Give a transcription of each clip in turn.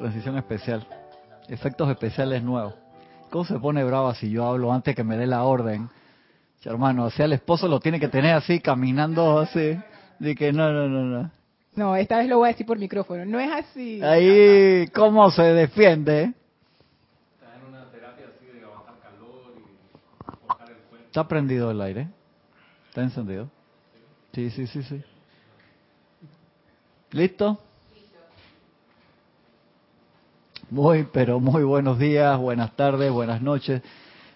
Transición especial. Efectos especiales nuevos. ¿Cómo se pone brava si yo hablo antes que me dé la orden? Hermano, o sea, el esposo lo tiene que tener así, caminando así. De que no, no, no, no. No, esta vez lo voy a decir por micrófono. No es así. Ahí, ¿cómo se defiende? Está en una terapia así de aguantar calor y el cuerpo. ¿Está prendido el aire? ¿Está encendido? Sí, sí, sí, sí. ¿Listo? Muy, pero muy buenos días, buenas tardes, buenas noches.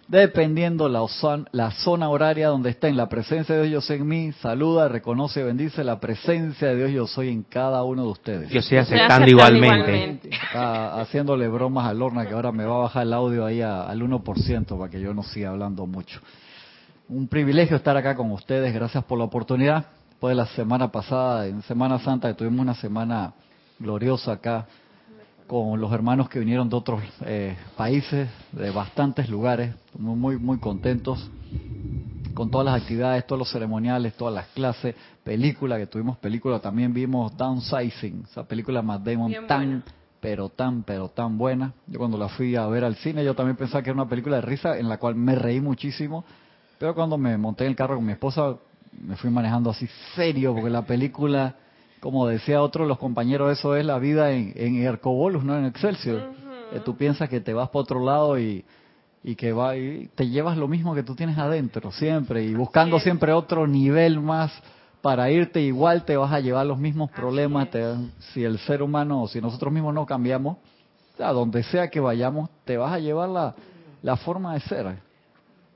Dependiendo la, ozon- la zona horaria donde estén, la presencia de Dios yo soy en mí, saluda, reconoce, bendice la presencia de Dios yo soy en cada uno de ustedes. Yo estoy aceptando aceptando igualmente. igualmente. Está haciéndole bromas al Lorna que ahora me va a bajar el audio ahí a- al 1% para que yo no siga hablando mucho. Un privilegio estar acá con ustedes, gracias por la oportunidad. Después de la semana pasada, en Semana Santa, que tuvimos una semana gloriosa acá con los hermanos que vinieron de otros eh, países, de bastantes lugares, muy, muy, muy contentos con todas las actividades, todos los ceremoniales, todas las clases, película, que tuvimos película, también vimos Downsizing, esa película de Matt Damon Bien tan, buena. pero tan, pero tan buena. Yo cuando la fui a ver al cine, yo también pensaba que era una película de risa en la cual me reí muchísimo, pero cuando me monté en el carro con mi esposa, me fui manejando así serio, porque la película, como decía otro de los compañeros, eso es la vida en, en Hercobolus, no en Excelsior. Eh, tú piensas que te vas para otro lado y, y que va y te llevas lo mismo que tú tienes adentro siempre y buscando siempre otro nivel más para irte igual te vas a llevar los mismos problemas te- si el ser humano o si nosotros mismos no cambiamos a donde sea que vayamos te vas a llevar la, la forma de ser.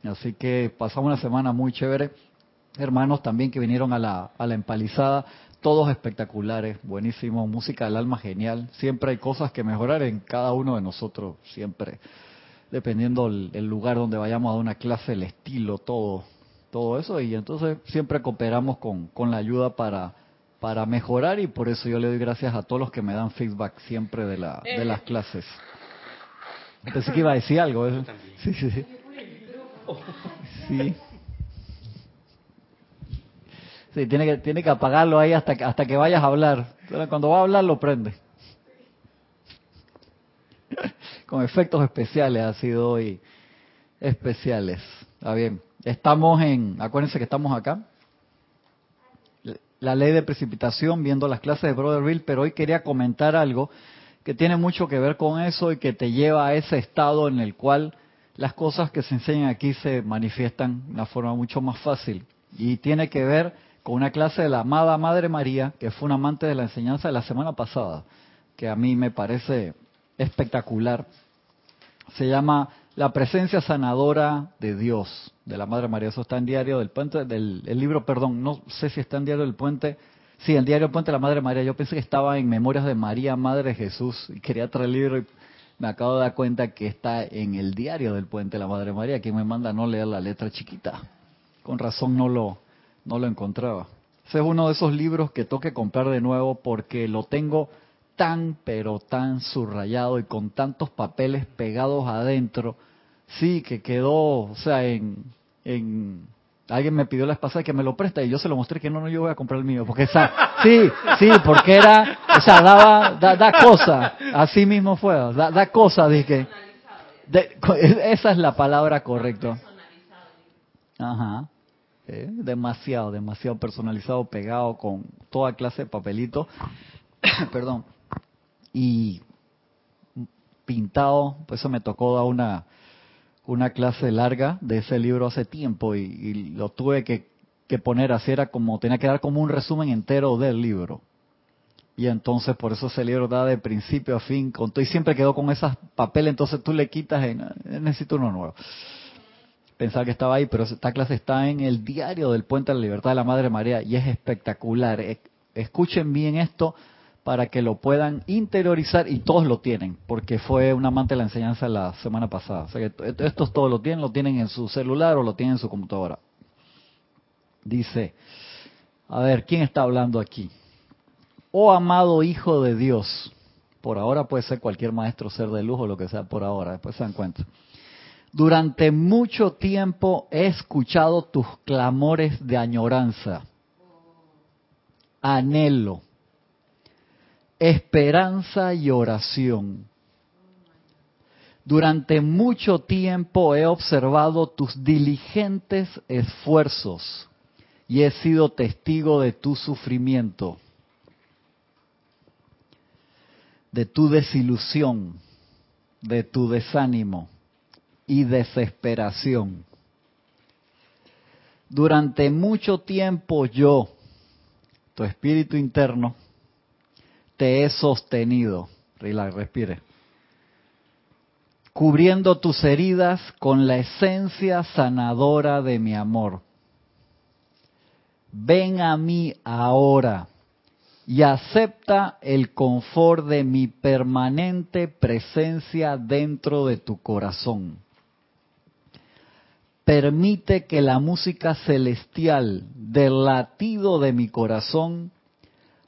Así que pasamos una semana muy chévere. Hermanos también que vinieron a la, a la empalizada, todos espectaculares, buenísimo, música del alma genial, siempre hay cosas que mejorar en cada uno de nosotros, siempre, dependiendo el, el lugar donde vayamos a una clase, el estilo, todo, todo eso, y entonces siempre cooperamos con, con la ayuda para, para mejorar y por eso yo le doy gracias a todos los que me dan feedback siempre de, la, de las clases. Pensé que iba a decir algo. ¿eh? Sí, sí, sí. Sí. Sí, tiene que, tiene que apagarlo ahí hasta que, hasta que vayas a hablar. Cuando va a hablar, lo prende. Con efectos especiales ha sido hoy. Especiales. Está bien. Estamos en, acuérdense que estamos acá. La ley de precipitación, viendo las clases de Brother Bill, pero hoy quería comentar algo que tiene mucho que ver con eso y que te lleva a ese estado en el cual las cosas que se enseñan aquí se manifiestan de una forma mucho más fácil. Y tiene que ver con una clase de la amada Madre María, que fue una amante de la enseñanza de la semana pasada, que a mí me parece espectacular. Se llama La presencia sanadora de Dios, de la Madre María. Eso está en Diario del Puente, del el libro, perdón, no sé si está en Diario del Puente. Sí, en Diario del Puente de la Madre María. Yo pensé que estaba en Memorias de María, Madre Jesús, y quería traer el libro y me acabo de dar cuenta que está en el Diario del Puente de la Madre María, que me manda no leer la letra chiquita. Con razón no lo, no lo encontraba. Ese es uno de esos libros que tengo que comprar de nuevo porque lo tengo tan, pero tan subrayado y con tantos papeles pegados adentro. Sí, que quedó, o sea, en... en Alguien me pidió la pasada que me lo presta y yo se lo mostré que no, no, yo voy a comprar el mío. Porque esa, sí, sí, porque era, o sea, daba, da, da cosa. Así mismo fue, da, da cosa, dije. De- esa es la palabra correcta. Ajá. Eh, demasiado, demasiado personalizado, pegado con toda clase de papelito. Perdón. Y pintado, pues eso me tocó dar una, una clase larga de ese libro hace tiempo y, y lo tuve que, que poner así, era como, tenía que dar como un resumen entero del libro. Y entonces por eso ese libro da de principio a fin, con y siempre quedó con esos papeles, entonces tú le quitas, "Eh, necesito uno nuevo. Pensaba que estaba ahí, pero esta clase está en el diario del Puente de la Libertad de la Madre María y es espectacular. E- Escuchen bien esto para que lo puedan interiorizar y todos lo tienen, porque fue un amante de la enseñanza la semana pasada. O sea que estos todos lo tienen, lo tienen en su celular o lo tienen en su computadora. Dice, a ver, ¿quién está hablando aquí? Oh amado Hijo de Dios, por ahora puede ser cualquier maestro, ser de luz o lo que sea por ahora, después se dan cuenta. Durante mucho tiempo he escuchado tus clamores de añoranza, anhelo, esperanza y oración. Durante mucho tiempo he observado tus diligentes esfuerzos y he sido testigo de tu sufrimiento, de tu desilusión, de tu desánimo y desesperación. Durante mucho tiempo yo, tu espíritu interno, te he sostenido. Relax, respire. Cubriendo tus heridas con la esencia sanadora de mi amor. Ven a mí ahora y acepta el confort de mi permanente presencia dentro de tu corazón. Permite que la música celestial del latido de mi corazón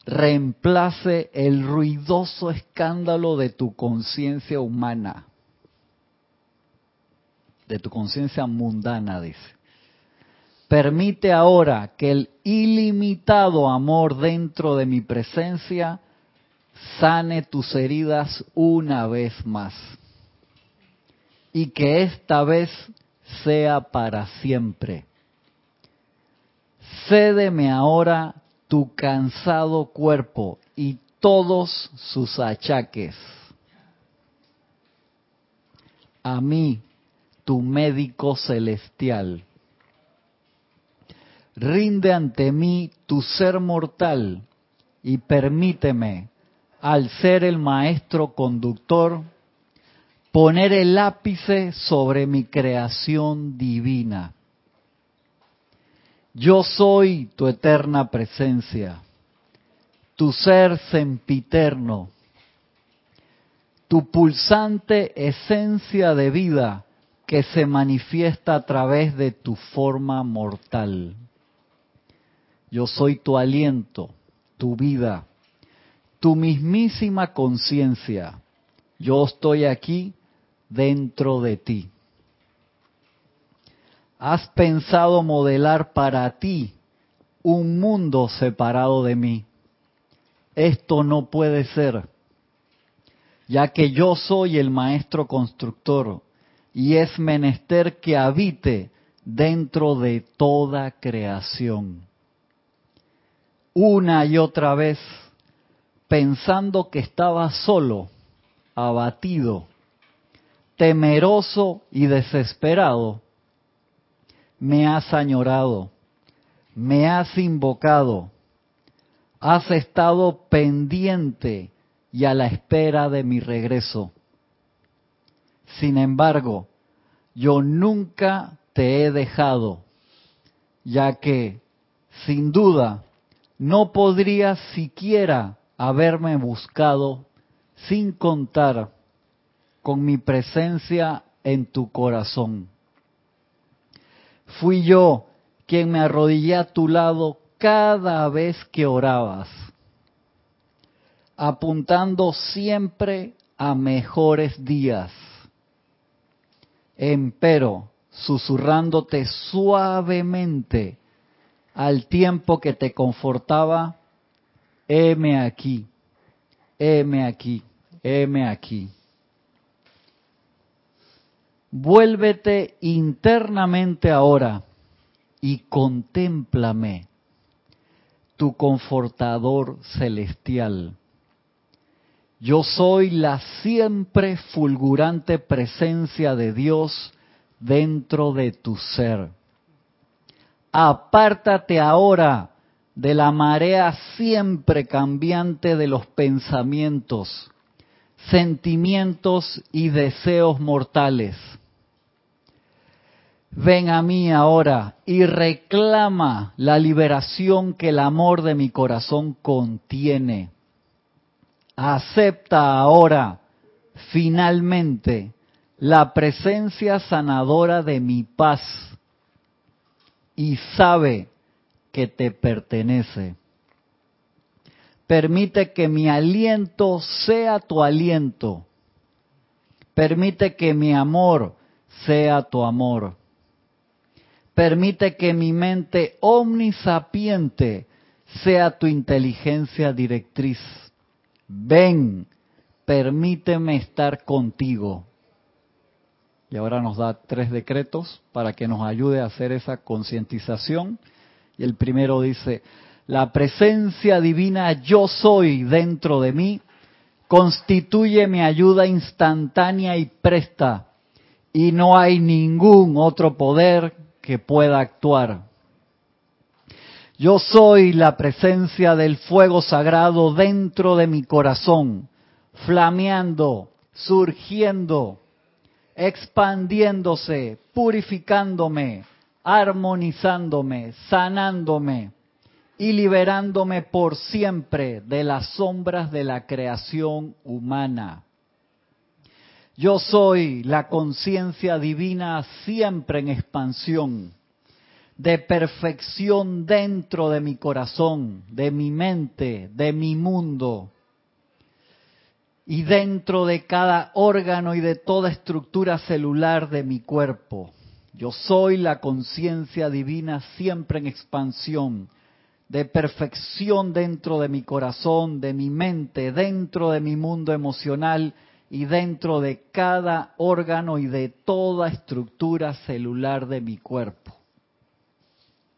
reemplace el ruidoso escándalo de tu conciencia humana, de tu conciencia mundana, dice. Permite ahora que el ilimitado amor dentro de mi presencia sane tus heridas una vez más. Y que esta vez sea para siempre. Cédeme ahora tu cansado cuerpo y todos sus achaques. A mí, tu médico celestial. Rinde ante mí tu ser mortal y permíteme, al ser el maestro conductor, poner el ápice sobre mi creación divina. Yo soy tu eterna presencia, tu ser sempiterno, tu pulsante esencia de vida que se manifiesta a través de tu forma mortal. Yo soy tu aliento, tu vida, tu mismísima conciencia. Yo estoy aquí dentro de ti. Has pensado modelar para ti un mundo separado de mí. Esto no puede ser, ya que yo soy el maestro constructor y es menester que habite dentro de toda creación. Una y otra vez, pensando que estaba solo, abatido, temeroso y desesperado, me has añorado, me has invocado, has estado pendiente y a la espera de mi regreso. Sin embargo, yo nunca te he dejado, ya que, sin duda, no podrías siquiera haberme buscado sin contar con mi presencia en tu corazón. Fui yo quien me arrodillé a tu lado cada vez que orabas, apuntando siempre a mejores días. Empero, susurrándote suavemente al tiempo que te confortaba, heme aquí, heme aquí, heme aquí. Vuélvete internamente ahora y contémplame, tu confortador celestial. Yo soy la siempre fulgurante presencia de Dios dentro de tu ser. Apártate ahora de la marea siempre cambiante de los pensamientos, sentimientos y deseos mortales Ven a mí ahora y reclama la liberación que el amor de mi corazón contiene. Acepta ahora, finalmente, la presencia sanadora de mi paz y sabe que te pertenece. Permite que mi aliento sea tu aliento. Permite que mi amor sea tu amor Permite que mi mente omnisapiente sea tu inteligencia directriz. ven, permíteme estar contigo. Y ahora nos da tres decretos para que nos ayude a hacer esa concientización. Y el primero dice, la presencia divina yo soy dentro de mí constituye mi ayuda instantánea y presta y no hay ningún otro poder que pueda actuar. Yo soy la presencia del fuego sagrado dentro de mi corazón, flameando, surgiendo, expandiéndose, purificándome, armonizándome, sanándome y liberándome por siempre de las sombras de la creación humana. Yo soy la conciencia divina siempre en expansión, de perfección dentro de mi corazón, de mi mente, de mi mundo y dentro de cada órgano y de toda estructura celular de mi cuerpo. Yo soy la conciencia divina siempre en expansión, de perfección dentro de mi corazón, de mi mente, dentro de mi mundo emocional y dentro de cada órgano y de toda estructura celular de mi cuerpo.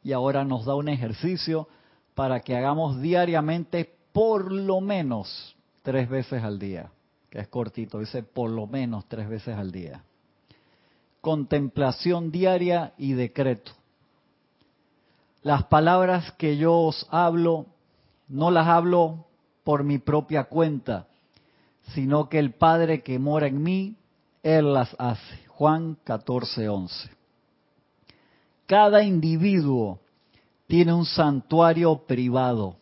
Y ahora nos da un ejercicio para que hagamos diariamente por lo menos tres veces al día, que es cortito, dice por lo menos tres veces al día. Contemplación diaria y decreto las palabras que yo os hablo, no las hablo por mi propia cuenta, sino que el Padre que mora en mí, Él las hace. Juan 14, 11. Cada individuo tiene un santuario privado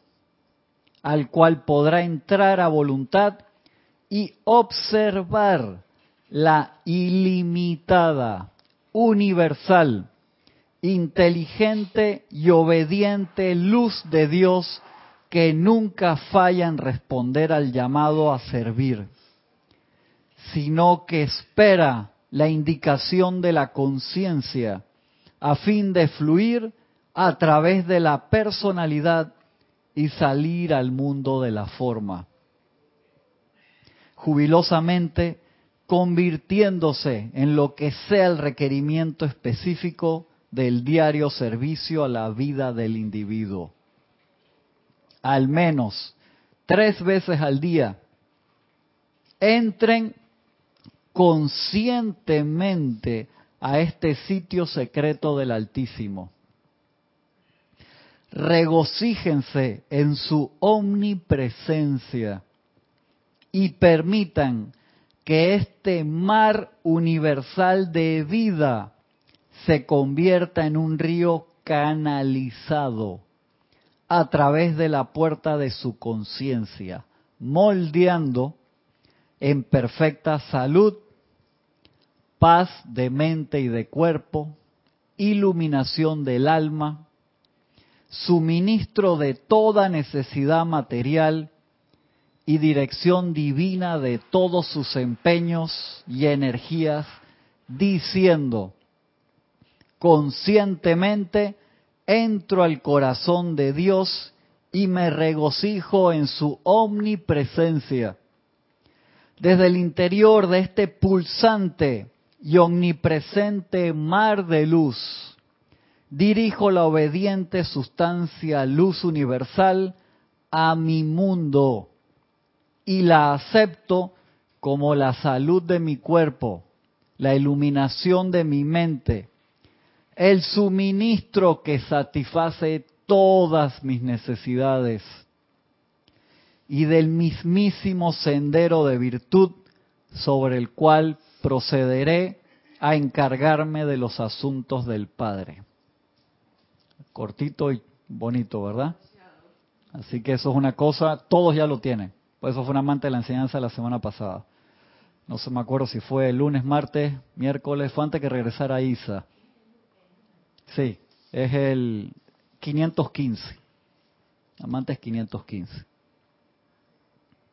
al cual podrá entrar a voluntad y observar la ilimitada, universal inteligente y obediente luz de Dios que nunca falla en responder al llamado a servir, sino que espera la indicación de la conciencia a fin de fluir a través de la personalidad y salir al mundo de la forma. Jubilosamente convirtiéndose en lo que sea el requerimiento específico del diario servicio a la vida del individuo. Al menos tres veces al día, entren conscientemente a este sitio secreto del Altísimo. Regocíjense en su omnipresencia y permitan que este mar universal de vida se convierta en un río canalizado a través de la puerta de su conciencia, moldeando en perfecta salud, paz de mente y de cuerpo, iluminación del alma, suministro de toda necesidad material y dirección divina de todos sus empeños y energías, diciendo, conscientemente entro al corazón de Dios y me regocijo en su omnipresencia. Desde el interior de este pulsante y omnipresente mar de luz, dirijo la obediente sustancia luz universal a mi mundo y la acepto como la salud de mi cuerpo, la iluminación de mi mente, el suministro que satisface todas mis necesidades y del mismísimo sendero de virtud sobre el cual procederé a encargarme de los asuntos del Padre. Cortito y bonito, ¿verdad? Así que eso es una cosa, todos ya lo tienen. Por eso fue un amante de la enseñanza la semana pasada. No se me acuerdo si fue el lunes, martes, miércoles, fue antes que regresara Isa. Sí, es el 515. Amantes 515.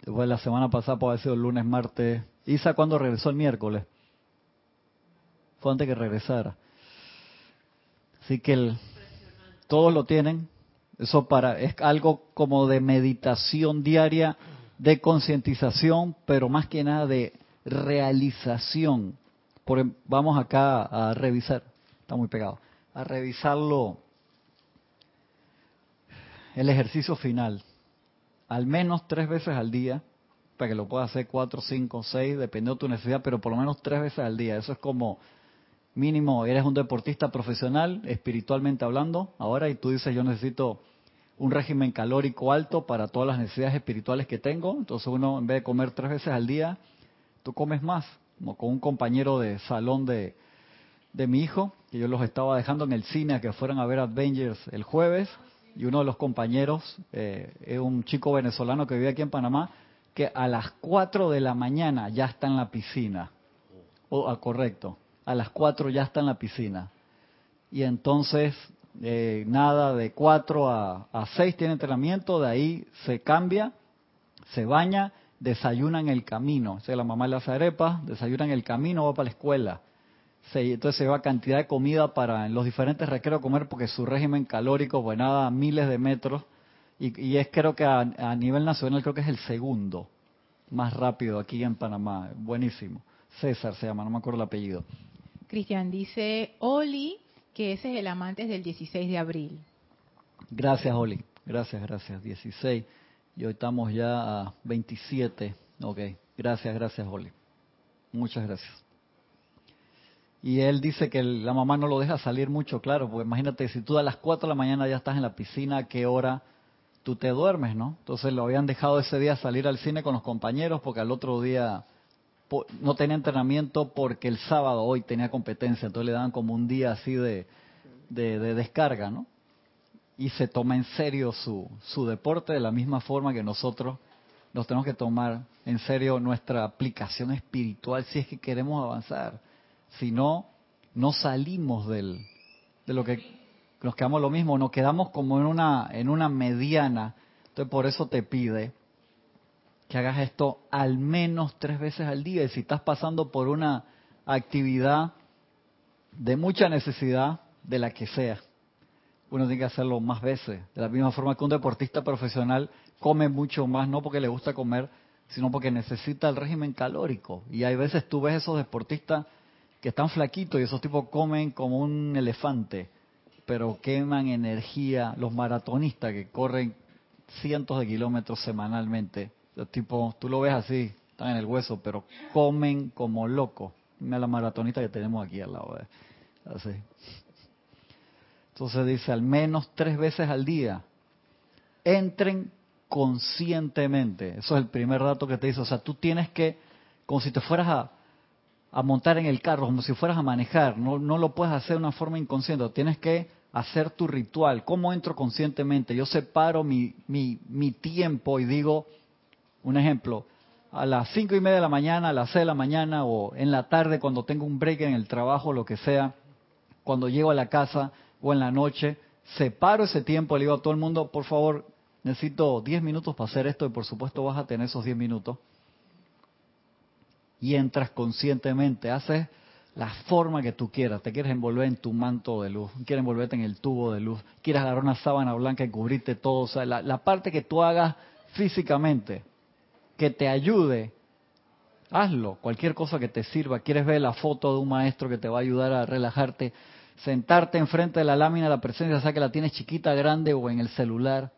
Después la semana pasada puede haber sido el lunes, martes. Isa, ¿cuándo regresó el miércoles? Fue antes que regresara. Así que todos lo tienen. Eso para es algo como de meditación diaria de concientización, pero más que nada de realización. Por, em, vamos acá a revisar, está muy pegado, a revisarlo, el ejercicio final, al menos tres veces al día, para que lo puedas hacer cuatro, cinco, seis, dependiendo de tu necesidad, pero por lo menos tres veces al día. Eso es como mínimo, eres un deportista profesional, espiritualmente hablando, ahora, y tú dices, yo necesito un régimen calórico alto para todas las necesidades espirituales que tengo. Entonces uno, en vez de comer tres veces al día, tú comes más. Como con un compañero de salón de, de mi hijo, que yo los estaba dejando en el cine a que fueran a ver Avengers el jueves, y uno de los compañeros eh, es un chico venezolano que vive aquí en Panamá, que a las 4 de la mañana ya está en la piscina. O, ah, correcto, a las 4 ya está en la piscina. Y entonces eh, nada, de 4 a, a 6 tiene entrenamiento, de ahí se cambia, se baña, desayuna en el camino. O sea, la mamá le hace arepa, desayuna en el camino, va para la escuela. Se, entonces se lleva cantidad de comida para en los diferentes recreos comer porque su régimen calórico, pues nada, miles de metros. Y, y es creo que a, a, nivel nacional creo que es el segundo más rápido aquí en Panamá. Buenísimo. César se llama, no me acuerdo el apellido. Cristian dice, Oli, que ese es el amante del 16 de abril. Gracias, Oli. Gracias, gracias. 16. Y hoy estamos ya a 27. Ok. Gracias, gracias, Oli. Muchas gracias. Y él dice que la mamá no lo deja salir mucho, claro, porque imagínate, si tú a las 4 de la mañana ya estás en la piscina, ¿a qué hora tú te duermes, no? Entonces lo habían dejado ese día salir al cine con los compañeros porque al otro día no tenía entrenamiento porque el sábado hoy tenía competencia, entonces le daban como un día así de, de, de descarga, ¿no? Y se toma en serio su, su deporte de la misma forma que nosotros nos tenemos que tomar en serio nuestra aplicación espiritual si es que queremos avanzar. Si no, no salimos del, de lo que nos quedamos lo mismo, nos quedamos como en una, en una mediana. Entonces por eso te pide que hagas esto al menos tres veces al día. Y si estás pasando por una actividad de mucha necesidad, de la que sea, uno tiene que hacerlo más veces. De la misma forma que un deportista profesional come mucho más, no porque le gusta comer, sino porque necesita el régimen calórico. Y hay veces tú ves esos deportistas que están flaquitos y esos tipos comen como un elefante, pero queman energía. Los maratonistas que corren cientos de kilómetros semanalmente, los tipos, tú lo ves así, están en el hueso, pero comen como locos. Mira la maratonista que tenemos aquí al lado. Así. Entonces dice, al menos tres veces al día, entren conscientemente. Eso es el primer dato que te dice. O sea, tú tienes que, como si te fueras a, a montar en el carro, como si fueras a manejar, no, no lo puedes hacer de una forma inconsciente, tienes que hacer tu ritual. ¿Cómo entro conscientemente? Yo separo mi, mi, mi tiempo y digo, un ejemplo, a las cinco y media de la mañana, a las seis de la mañana o en la tarde cuando tengo un break en el trabajo, lo que sea, cuando llego a la casa, o en la noche, separo ese tiempo, le digo a todo el mundo, por favor, necesito 10 minutos para hacer esto y por supuesto vas a tener esos 10 minutos. Y entras conscientemente, haces la forma que tú quieras. Te quieres envolver en tu manto de luz, quieres envolverte en el tubo de luz, quieres agarrar una sábana blanca y cubrirte todo. O sea, la, parte que tú hagas físicamente, que te ayude, hazlo. Cualquier cosa que te sirva. Quieres ver la foto de un maestro que te va a ayudar a relajarte, sentarte enfrente de la lámina de la presencia, sea que la tienes chiquita, grande o en el celular,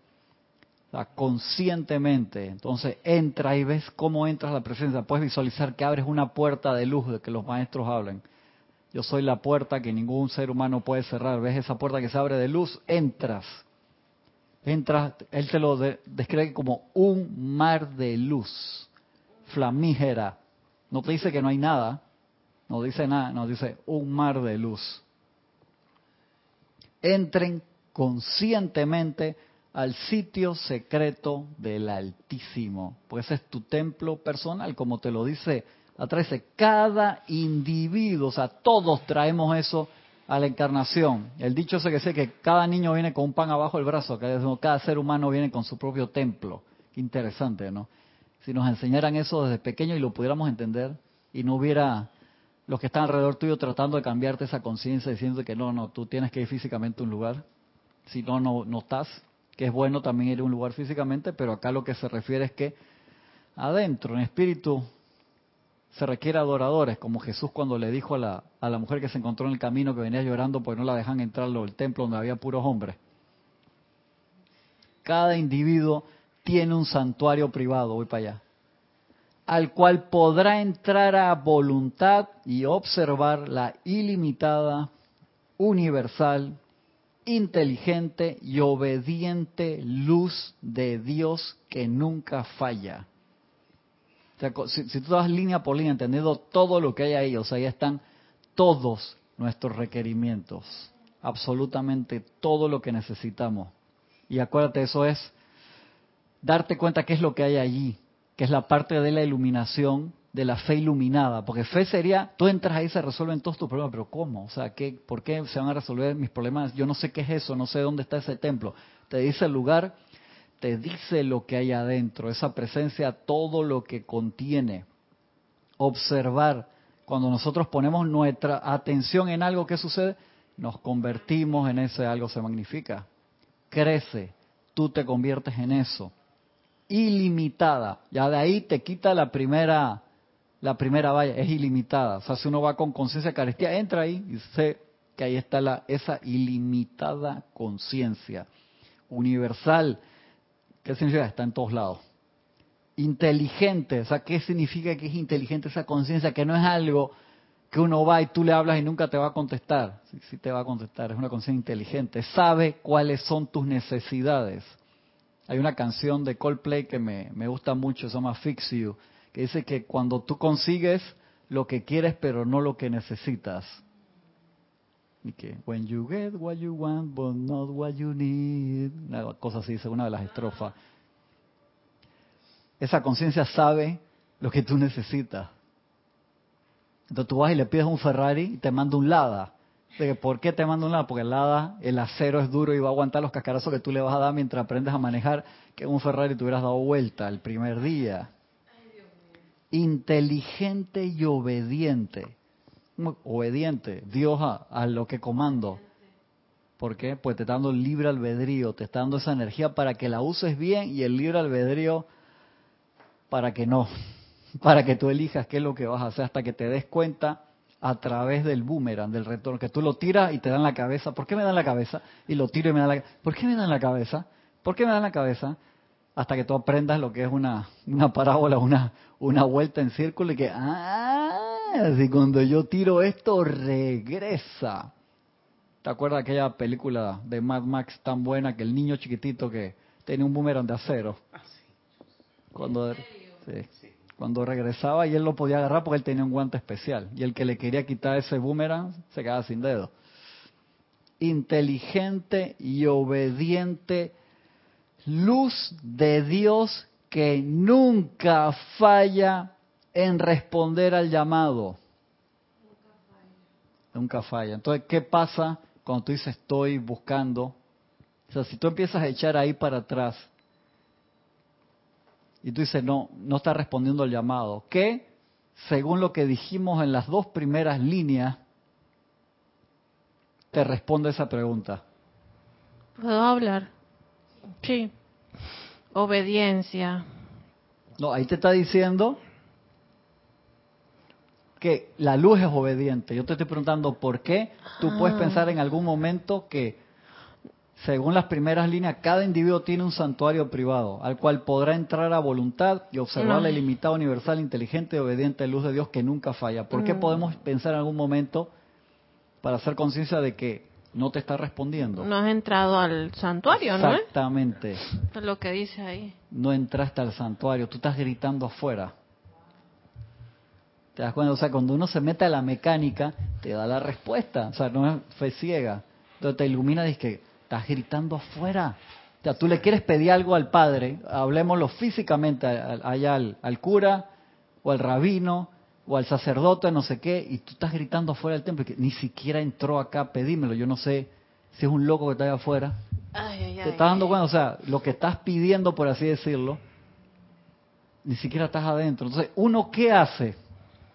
conscientemente. Entonces entra y ves cómo entras a la presencia. Puedes visualizar que abres una puerta de luz de que los maestros hablan. Yo soy la puerta que ningún ser humano puede cerrar. ¿Ves esa puerta que se abre de luz? Entras. Entras, él te lo describe como un mar de luz flamígera. No te dice que no hay nada, no dice nada, no dice un mar de luz entren conscientemente al sitio secreto del Altísimo, pues ese es tu templo personal, como te lo dice atrás, cada individuo, o sea, todos traemos eso a la encarnación. El dicho ese que dice que cada niño viene con un pan abajo del brazo, cada ser humano viene con su propio templo. interesante, ¿no? Si nos enseñaran eso desde pequeño y lo pudiéramos entender y no hubiera los que están alrededor tuyo tratando de cambiarte esa conciencia, diciendo que no, no, tú tienes que ir físicamente a un lugar, si no, no, no estás, que es bueno también ir a un lugar físicamente, pero acá lo que se refiere es que adentro, en espíritu, se requiere adoradores, como Jesús cuando le dijo a la, a la mujer que se encontró en el camino que venía llorando porque no la dejan entrar al templo donde había puros hombres. Cada individuo tiene un santuario privado, voy para allá, al cual podrá entrar a voluntad y observar la ilimitada, universal, inteligente y obediente luz de Dios que nunca falla. Si, si, tú das línea por línea, entendiendo todo lo que hay ahí, o sea, ahí están todos nuestros requerimientos, absolutamente todo lo que necesitamos. Y acuérdate, eso es darte cuenta qué es lo que hay allí, que es la parte de la iluminación, de la fe iluminada, porque fe sería, tú entras ahí se resuelven todos tus problemas, pero ¿cómo? O sea, ¿qué, ¿por qué se van a resolver mis problemas? Yo no sé qué es eso, no sé dónde está ese templo. Te dice el lugar, te dice lo que hay adentro, esa presencia, todo lo que contiene. Observar, cuando nosotros ponemos nuestra atención en algo que sucede, nos convertimos en ese algo, se magnifica. Crece, tú te conviertes en eso. Ilimitada, ya de ahí te quita la primera la primera valla, es ilimitada. O sea, si uno va con conciencia carestía, entra ahí y sé que ahí está la, esa ilimitada conciencia universal. ¿Qué significa? Está en todos lados. Inteligente, o sea, ¿qué significa que es inteligente esa conciencia? Que no es algo que uno va y tú le hablas y nunca te va a contestar. Sí, sí te va a contestar, es una conciencia inteligente. Sabe cuáles son tus necesidades. Hay una canción de Coldplay que me, me gusta mucho, se llama Fix You que dice que cuando tú consigues lo que quieres pero no lo que necesitas. Y que, when you get what you want but not what you need, una cosa así, dice una de las estrofas. Esa conciencia sabe lo que tú necesitas. Entonces tú vas y le pides un Ferrari y te manda un Lada. ¿Por qué te manda un Lada? Porque el Lada, el acero es duro y va a aguantar los cascarazos que tú le vas a dar mientras aprendes a manejar, que un Ferrari te hubieras dado vuelta el primer día inteligente y obediente. Obediente, Dios a, lo que comando. ¿Por qué? Pues te está dando libre albedrío, te está dando esa energía para que la uses bien y el libre albedrío para que no, para que tú elijas qué es lo que vas a hacer hasta que te des cuenta a través del boomerang, del retorno, que tú lo tiras y te dan la cabeza. ¿Por qué me dan la cabeza? Y lo tiro y me dan la ¿Por qué me dan la cabeza? ¿Por qué me dan la cabeza? Hasta que tú aprendas lo que es una, una parábola, una, una vuelta en círculo y que, ah, si cuando yo tiro esto regresa. ¿Te acuerdas de aquella película de Mad Max tan buena que el niño chiquitito que tenía un boomerang de acero? Ah, sí. Cuando, sí, cuando regresaba y él lo podía agarrar porque él tenía un guante especial. Y el que le quería quitar ese boomerang se quedaba sin dedo. Inteligente y obediente luz de Dios que nunca falla en responder al llamado. Nunca falla. Entonces, ¿qué pasa cuando tú dices estoy buscando? O sea, si tú empiezas a echar ahí para atrás y tú dices no, no está respondiendo al llamado, ¿qué? Según lo que dijimos en las dos primeras líneas, te responde esa pregunta. ¿Puedo hablar? Sí. Obediencia. No, ahí te está diciendo que la luz es obediente. Yo te estoy preguntando por qué tú puedes Ah. pensar en algún momento que, según las primeras líneas, cada individuo tiene un santuario privado al cual podrá entrar a voluntad y observar la ilimitada, universal, inteligente y obediente luz de Dios que nunca falla. ¿Por qué Mm. podemos pensar en algún momento para hacer conciencia de que no te está respondiendo? No has entrado al santuario, ¿no? Exactamente. Es lo que dice ahí. no entraste al santuario, tú estás gritando afuera. ¿Te das cuenta? O sea, cuando uno se mete a la mecánica, te da la respuesta. O sea, no es fe ciega. Entonces te ilumina y que estás gritando afuera. O sea, tú le quieres pedir algo al padre, hablemoslo físicamente, allá al, al cura, o al rabino, o al sacerdote, no sé qué, y tú estás gritando afuera del templo, que ni siquiera entró acá pedímelo. Yo no sé si es un loco que está allá afuera. Ay, ay, Te ay. estás dando cuenta, o sea, lo que estás pidiendo, por así decirlo, ni siquiera estás adentro. Entonces, ¿uno qué hace?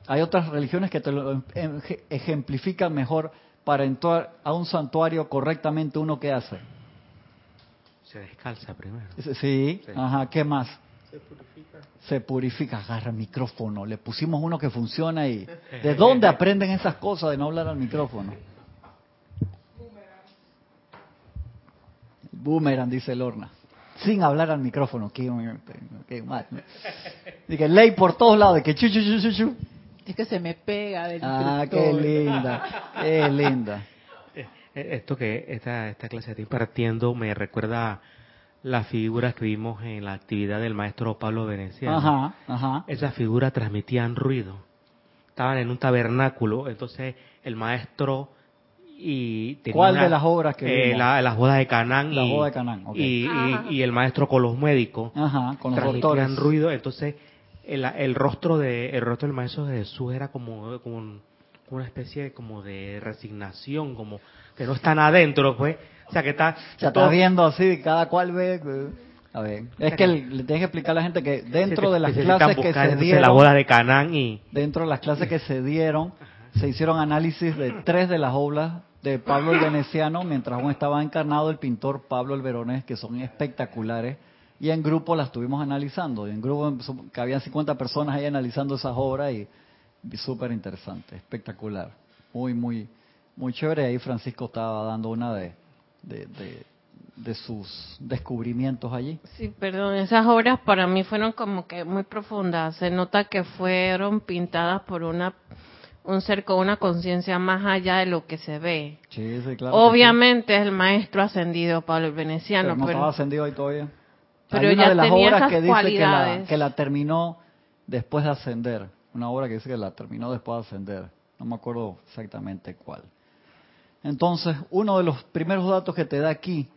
Hay otras religiones que te lo em- em- ejemplifican mejor para entrar a un santuario correctamente. ¿Uno qué hace? Se descalza primero. Sí, Sí. ajá, ¿qué más? Se purifica, agarra el micrófono. Le pusimos uno que funciona y ¿de dónde aprenden esas cosas de no hablar al micrófono? Boomerang, dice Lorna. Sin hablar al micrófono. Qué, qué mal. Dije, ley por todos lados, de que chu, chu, chu, chu, chu. Es que se me pega del Ah, qué linda, qué linda. Eh, Esto que esta, esta clase está impartiendo me recuerda las figuras que vimos en la actividad del maestro Pablo Veneciano. Ajá, ajá. Esas figuras transmitían ruido. Estaban en un tabernáculo, entonces el maestro y tenía ¿Cuál una- de las obras que eh, vimos? la- las bodas de Canaán Las y, bodas de Canaán, ok. y, y- Ajá. y el maestro con los médicos Ajá, con los transmitían doctores. ruido, entonces el, el rostro de el rostro del maestro de Jesús era como, como un- una especie de, como de resignación, como que no están adentro, pues, sea que está Se está viendo así, cada cual ve. A ver, es que le tienes que explicar a la gente que dentro de las clases que se la dieron, boda de Canaán y dentro de las clases que se dieron, se hicieron análisis de tres de las obras de Pablo el Veneciano, mientras aún estaba encarnado el pintor Pablo el Veronés, que son espectaculares, y en grupo las estuvimos analizando, y en grupo que habían 50 personas ahí analizando esas obras, y, y súper interesante, espectacular, muy, muy, muy chévere, ahí Francisco estaba dando una de, de, de- de sus descubrimientos allí. Sí, perdón, esas obras para mí fueron como que muy profundas. Se nota que fueron pintadas por una un ser con una conciencia más allá de lo que se ve. Sí, sí, claro. sí. Obviamente es el maestro ascendido Pablo el Veneciano, pero no pero, estaba ascendido ahí todavía. pero Hay una ya de las tenía obras esas que dice que la, que la terminó después de ascender. Una obra que dice que la terminó después de ascender. No me acuerdo exactamente cuál. Entonces, uno de los primeros datos que te da aquí.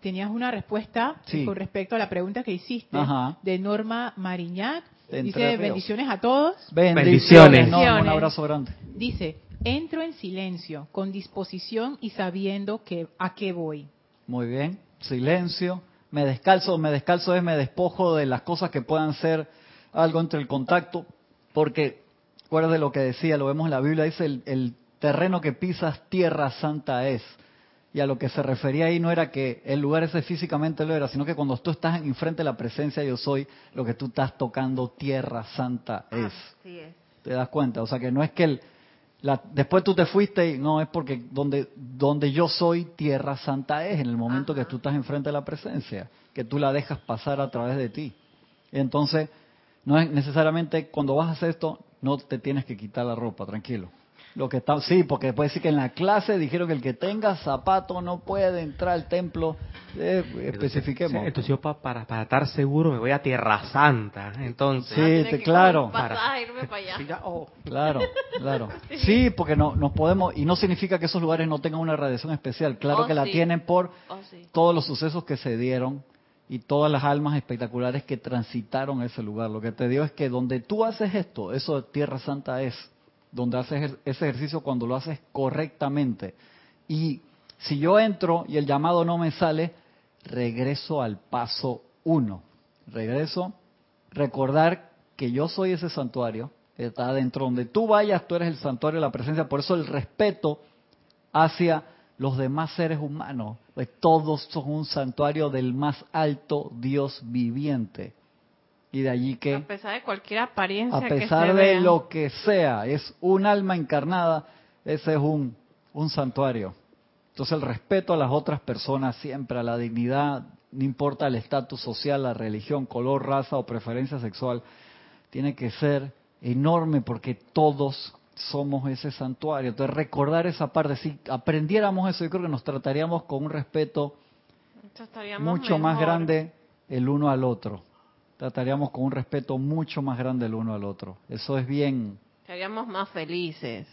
Tenías una respuesta Sí. con respecto a la pregunta que hiciste Ajá. de Norma Mariñac. Entre Dice Ríos. bendiciones a todos. Bendiciones. Bendiciones. Norma, un abrazo grande. Dice, entro en silencio, con disposición y sabiendo que a qué voy. Muy bien. Silencio. Me descalzo. Me descalzo es me despojo de las cosas que puedan ser algo entre el contacto. Porque, acuérdate lo que decía, lo vemos en la Biblia, dice el, el terreno que pisas, tierra santa es. Y a lo que se refería ahí no era que el lugar ese físicamente lo era, sino que cuando tú estás enfrente de la presencia yo soy, lo que tú estás tocando, tierra santa es. Así es. ¿Te das cuenta? O sea que no es que el, la, después tú te fuiste y no, es porque donde, donde yo soy, tierra santa es, en el momento que tú estás enfrente de la presencia, que tú la dejas pasar a través de ti. Entonces, no es necesariamente cuando vas a hacer esto, no te tienes que quitar la ropa, tranquilo. Lo que está, sí, porque puede decir que en la clase dijeron que el que tenga zapato no puede entrar al templo. Eh, especifiquemos. Entonces yo pa- para, para estar seguro me voy a Tierra Santa. Entonces, Sí, tiene te- que claro. pasaje, irme para allá. Sí, ya, oh. Claro, claro. Sí, porque no nos podemos y no significa que esos lugares no tengan una radiación especial. Claro Oh, que la tienen por Oh, sí. todos los sucesos que se dieron y todas las almas espectaculares que transitaron ese lugar. Lo que te digo es que donde tú haces esto, eso de Tierra Santa es, donde haces ese ejercicio cuando lo haces correctamente. Y si yo entro y el llamado no me sale, regreso al paso uno. Regreso, recordar que yo soy ese santuario, está adentro. Donde tú vayas, tú eres el santuario de la presencia. Por eso el respeto hacia los demás seres humanos. Pues todos son un santuario del más alto Dios viviente. Y de allí A que, pesar de cualquier apariencia a que pesar se de vea. lo que sea, es un alma encarnada, ese es un, un santuario. Entonces el respeto a las otras personas siempre, a la dignidad, no importa el estatus social, la religión, color, raza o preferencia sexual, tiene que ser enorme porque todos somos ese santuario. Entonces recordar esa parte, si aprendiéramos eso, yo creo que nos trataríamos con un respeto mucho más grande el uno al otro. Trataríamos con un respeto mucho más grande el uno al otro. Eso es bien, Estaríamos más felices.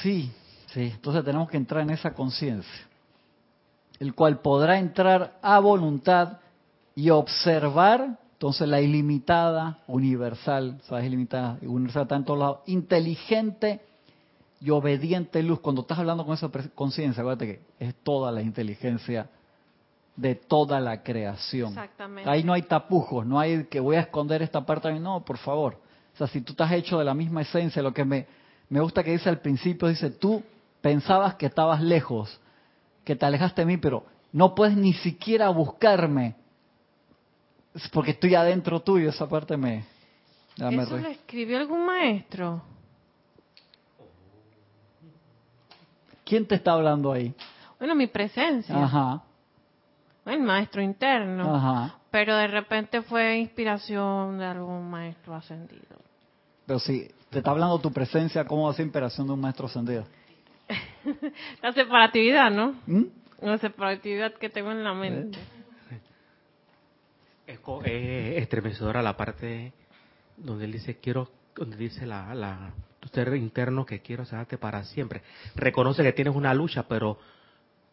sí, sí. Entonces tenemos que entrar en esa conciencia, el cual podrá entrar a voluntad y observar, entonces la ilimitada, universal, ¿sabes? Ilimitada, universal está en todos lados, inteligente y obediente luz. Cuando estás hablando con esa conciencia, acuérdate que es toda la inteligencia de toda la creación. Exactamente. Ahí no hay tapujos, no hay que voy a esconder esta parte. No, por favor. O sea, si tú estás hecho de la misma esencia, lo que me, me gusta que dice al principio, dice, tú pensabas que estabas lejos, que te alejaste de mí, pero no puedes ni siquiera buscarme. Es porque estoy adentro tuyo, esa parte me... ya me ¿Eso lo escribió algún maestro? ¿Quién te está hablando ahí? Bueno, mi presencia. Ajá, El maestro interno. ajá. Pero de repente fue inspiración de algún maestro ascendido. Pero si te está hablando tu presencia, ¿cómo va a ser inspiración de un maestro ascendido? La separatividad, ¿no? ¿Mm? La separatividad que tengo en la mente. Es, co- es estremecedora la parte donde él dice quiero, donde dice la, la tu ser interno que quiero sanarte para siempre. Reconoce que tienes una lucha, pero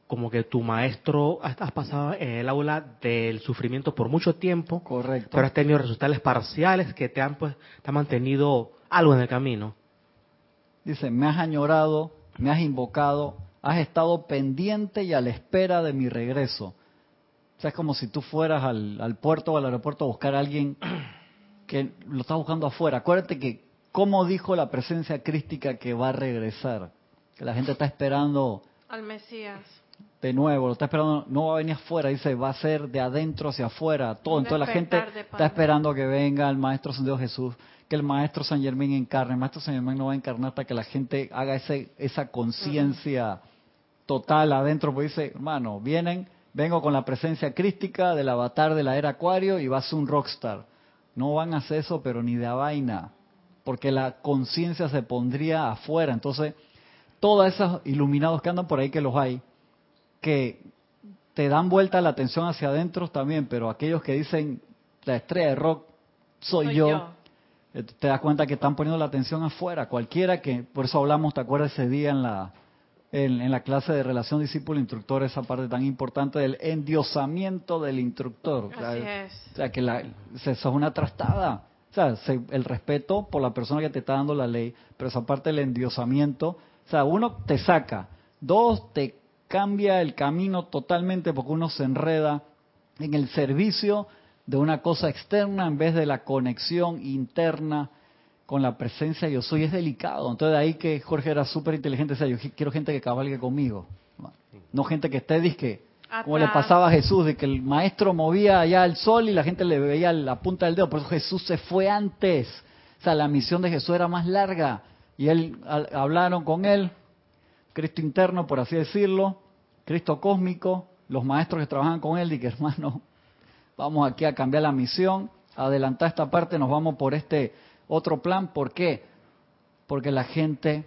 como que tu maestro has, pasado en el aula del sufrimiento por mucho tiempo, Correcto. pero has tenido resultados parciales que te han pues te han mantenido algo en el camino. Dice, me has añorado, me has invocado, has estado pendiente y a la espera de mi regreso. O sea, es como si tú fueras al, al puerto o al aeropuerto a buscar a alguien que lo estás buscando afuera. Acuérdate que, ¿cómo dijo la presencia crística que va a regresar? Que la gente está esperando Al Mesías. De nuevo, lo está esperando, no va a venir afuera, dice, va a ser de adentro hacia afuera, todo. Entonces la gente está esperando que venga el Maestro Ascendido Jesús, que el Maestro San Germán encarne. El Maestro San Germán no va a encarnar hasta que la gente haga ese, esa conciencia total adentro, porque dice, hermano, vienen, vengo con la presencia crística del avatar de la era Acuario y va a ser un rockstar. No van a hacer eso, pero ni de a vaina, porque la conciencia se pondría afuera. Entonces, todos esos iluminados que andan por ahí, que los hay, que te dan vuelta la atención hacia adentro también, pero aquellos que dicen la estrella de rock soy, Soy yo, yo. eh, te das cuenta que están poniendo la atención afuera. Cualquiera que, por eso hablamos, ¿te acuerdas ese día en la, en, en la clase de relación discípulo-instructor, esa parte tan importante del endiosamiento del instructor? O sea, Así es. o sea, que la, eso es una trastada. O sea, se- el respeto por la persona que te está dando la ley, pero esa parte del endiosamiento, o sea, uno te saca, dos, te cambia el camino totalmente porque uno se enreda en el servicio de una cosa externa en vez de la conexión interna con la presencia yo soy. Es delicado. Entonces, de ahí que Jorge era súper inteligente, decía, yo quiero gente que cabalgue conmigo. No gente que esté disque, como le pasaba a Jesús, de que el maestro movía allá el sol y la gente le veía la punta del dedo. Por eso Jesús se fue antes. O sea, la misión de Jesús era más larga. Y él hablaron con él, Cristo interno, por así decirlo, Cristo cósmico, los maestros que trabajan con él, y que hermano, vamos aquí a cambiar la misión, adelantar esta parte, nos vamos por este otro plan. ¿Por qué? Porque la gente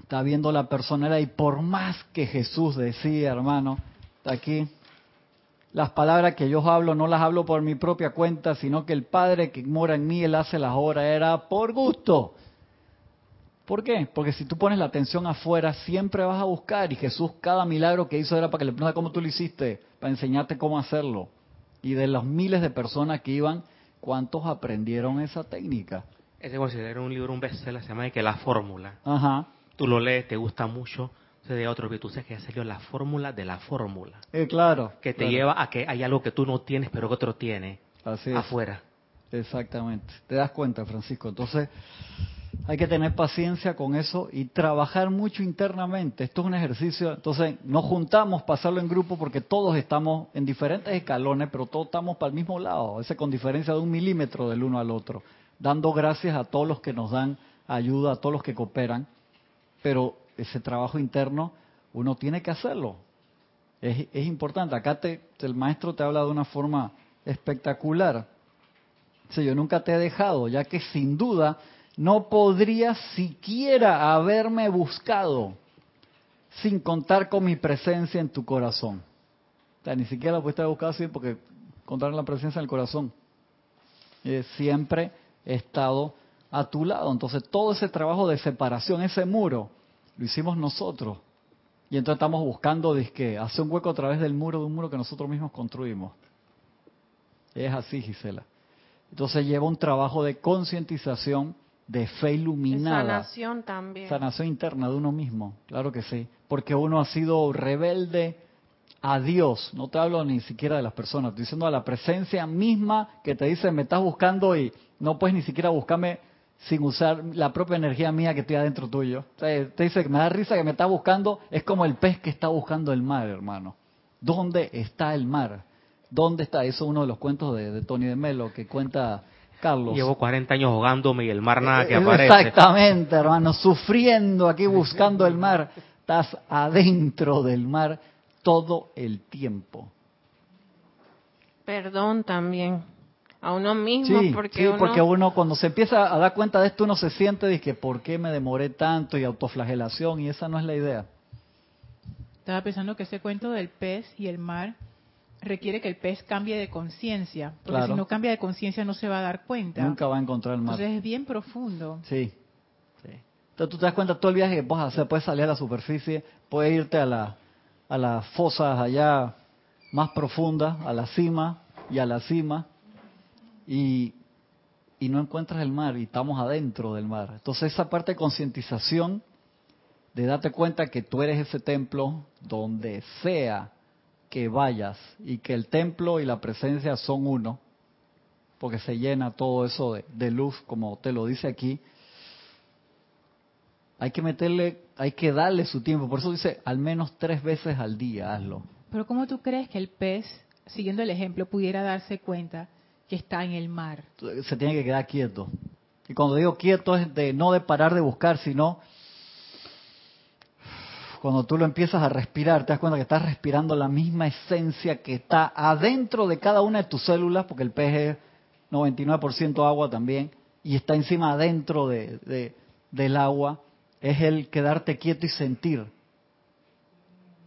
está viendo la personalidad y por más que Jesús decía, hermano, aquí, las palabras que yo hablo no las hablo por mi propia cuenta, sino que el Padre que mora en mí, Él hace las obras, era por gusto. ¿Por qué? Porque si tú pones la atención afuera, siempre vas a buscar. Y Jesús, cada milagro que hizo era para que le preguntas cómo tú lo hiciste, para enseñarte cómo hacerlo. Y de los miles de personas que iban, ¿cuántos aprendieron esa técnica? Ese considera un libro, un bestseller, se llama de que La Fórmula. Ajá. Tú lo lees, te gusta mucho, se de otro que tú sabes que ya salió la fórmula de la fórmula. Eh, claro. Que te claro. lleva a que hay algo que tú no tienes, pero que otro tiene Así es. afuera. Exactamente. Te das cuenta, Francisco. Entonces, hay que tener paciencia con eso y trabajar mucho internamente. Esto es un ejercicio. Entonces, nos juntamos, pasarlo en grupo, porque todos estamos en diferentes escalones, pero todos estamos para el mismo lado, veces con diferencia de un milímetro del uno al otro. Dando gracias a todos los que nos dan ayuda, a todos los que cooperan. Pero ese trabajo interno, uno tiene que hacerlo. Es, es importante. Acá te, el maestro te habla de una forma espectacular. Dice, yo nunca te he dejado, ya que sin duda no podría siquiera haberme buscado sin contar con mi presencia en tu corazón. Ni siquiera la pudiste haber buscado así porque contaron la presencia en el corazón. Eh, siempre he estado a tu lado. Entonces, todo ese trabajo de separación, ese muro, lo hicimos nosotros. Y entonces estamos buscando dizque, hacer un hueco a través del muro de un muro que nosotros mismos construimos. Es así, Gisela. Entonces lleva un trabajo de concientización, de fe iluminada. Sanación también. Sanación interna de uno mismo, claro que sí. Porque uno ha sido rebelde a Dios. No te hablo ni siquiera de las personas, estoy diciendo a la presencia misma que te dice, me estás buscando y no puedes ni siquiera buscarme sin usar la propia energía mía que estoy adentro tuyo. O sea, te dice que me da risa que me estás buscando, es como el pez que está buscando el mar, hermano. ¿Dónde está el mar? ¿Dónde está? Eso es uno de los cuentos de, de Tony de Melo que cuenta Carlos. Llevo 40 años ahogándome y el mar nada que Eh, aparece. Exactamente, hermano, sufriendo aquí buscando el mar. Estás adentro del mar todo el tiempo. Perdón también a uno mismo Sí, porque sí, uno porque uno cuando se empieza a dar cuenta de esto uno se siente de que por qué me demoré tanto y autoflagelación y esa no es la idea. Estaba pensando que ese cuento del pez y el mar requiere que el pez cambie de conciencia, porque Claro. si no cambia de conciencia no se va a dar cuenta. Nunca va a encontrar el mar. Entonces es bien profundo. Sí, sí. Entonces tú te das cuenta todo el viaje que puedes hacer, puedes salir a la superficie, puedes irte a la a las fosas allá más profundas, a la cima y a la cima y y no encuentras el mar y estamos adentro del mar. Entonces esa parte de concientización de darte cuenta que tú eres ese templo donde sea que vayas y que el templo y la presencia son uno, porque se llena todo eso de, de luz, como te lo dice aquí. Hay que meterle, hay que darle su tiempo. Por eso dice, al menos tres veces al día hazlo. Pero ¿cómo tú crees que el pez, siguiendo el ejemplo, pudiera darse cuenta que está en el mar? Se tiene que quedar quieto. Y cuando digo quieto es de no de parar de buscar, sino cuando tú lo empiezas a respirar, te das cuenta que estás respirando la misma esencia que está adentro de cada una de tus células, porque el pez es 99% agua también, y está encima adentro de, de- del agua, es el quedarte quieto y sentir.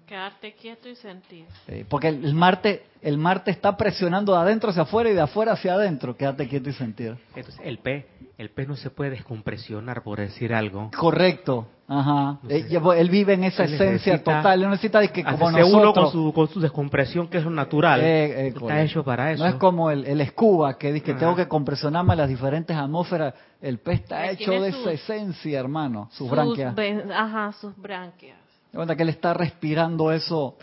Quedarte quieto y sentir. Eh, porque el, el mar te, el mar te está presionando de adentro hacia afuera y de afuera hacia adentro. Quédate quieto y sentir. Entonces, el pez, el pez no se puede descompresionar, por decir algo. Correcto. Ajá. No sé. Eh, él vive en esa Él esencia necesita total. Él no necesita de que como Hacerse uno con nosotros. su, con su descompresión, que es lo natural. Eh, eh, está hecho para eso. No es como el, el escuba que dice que Ajá. tengo que compresionarme las diferentes atmósferas. El pez está Él hecho de sus- esa esencia, hermano. Sus Sus branquias. Ajá, sus branquias. Cuenta que él está respirando eso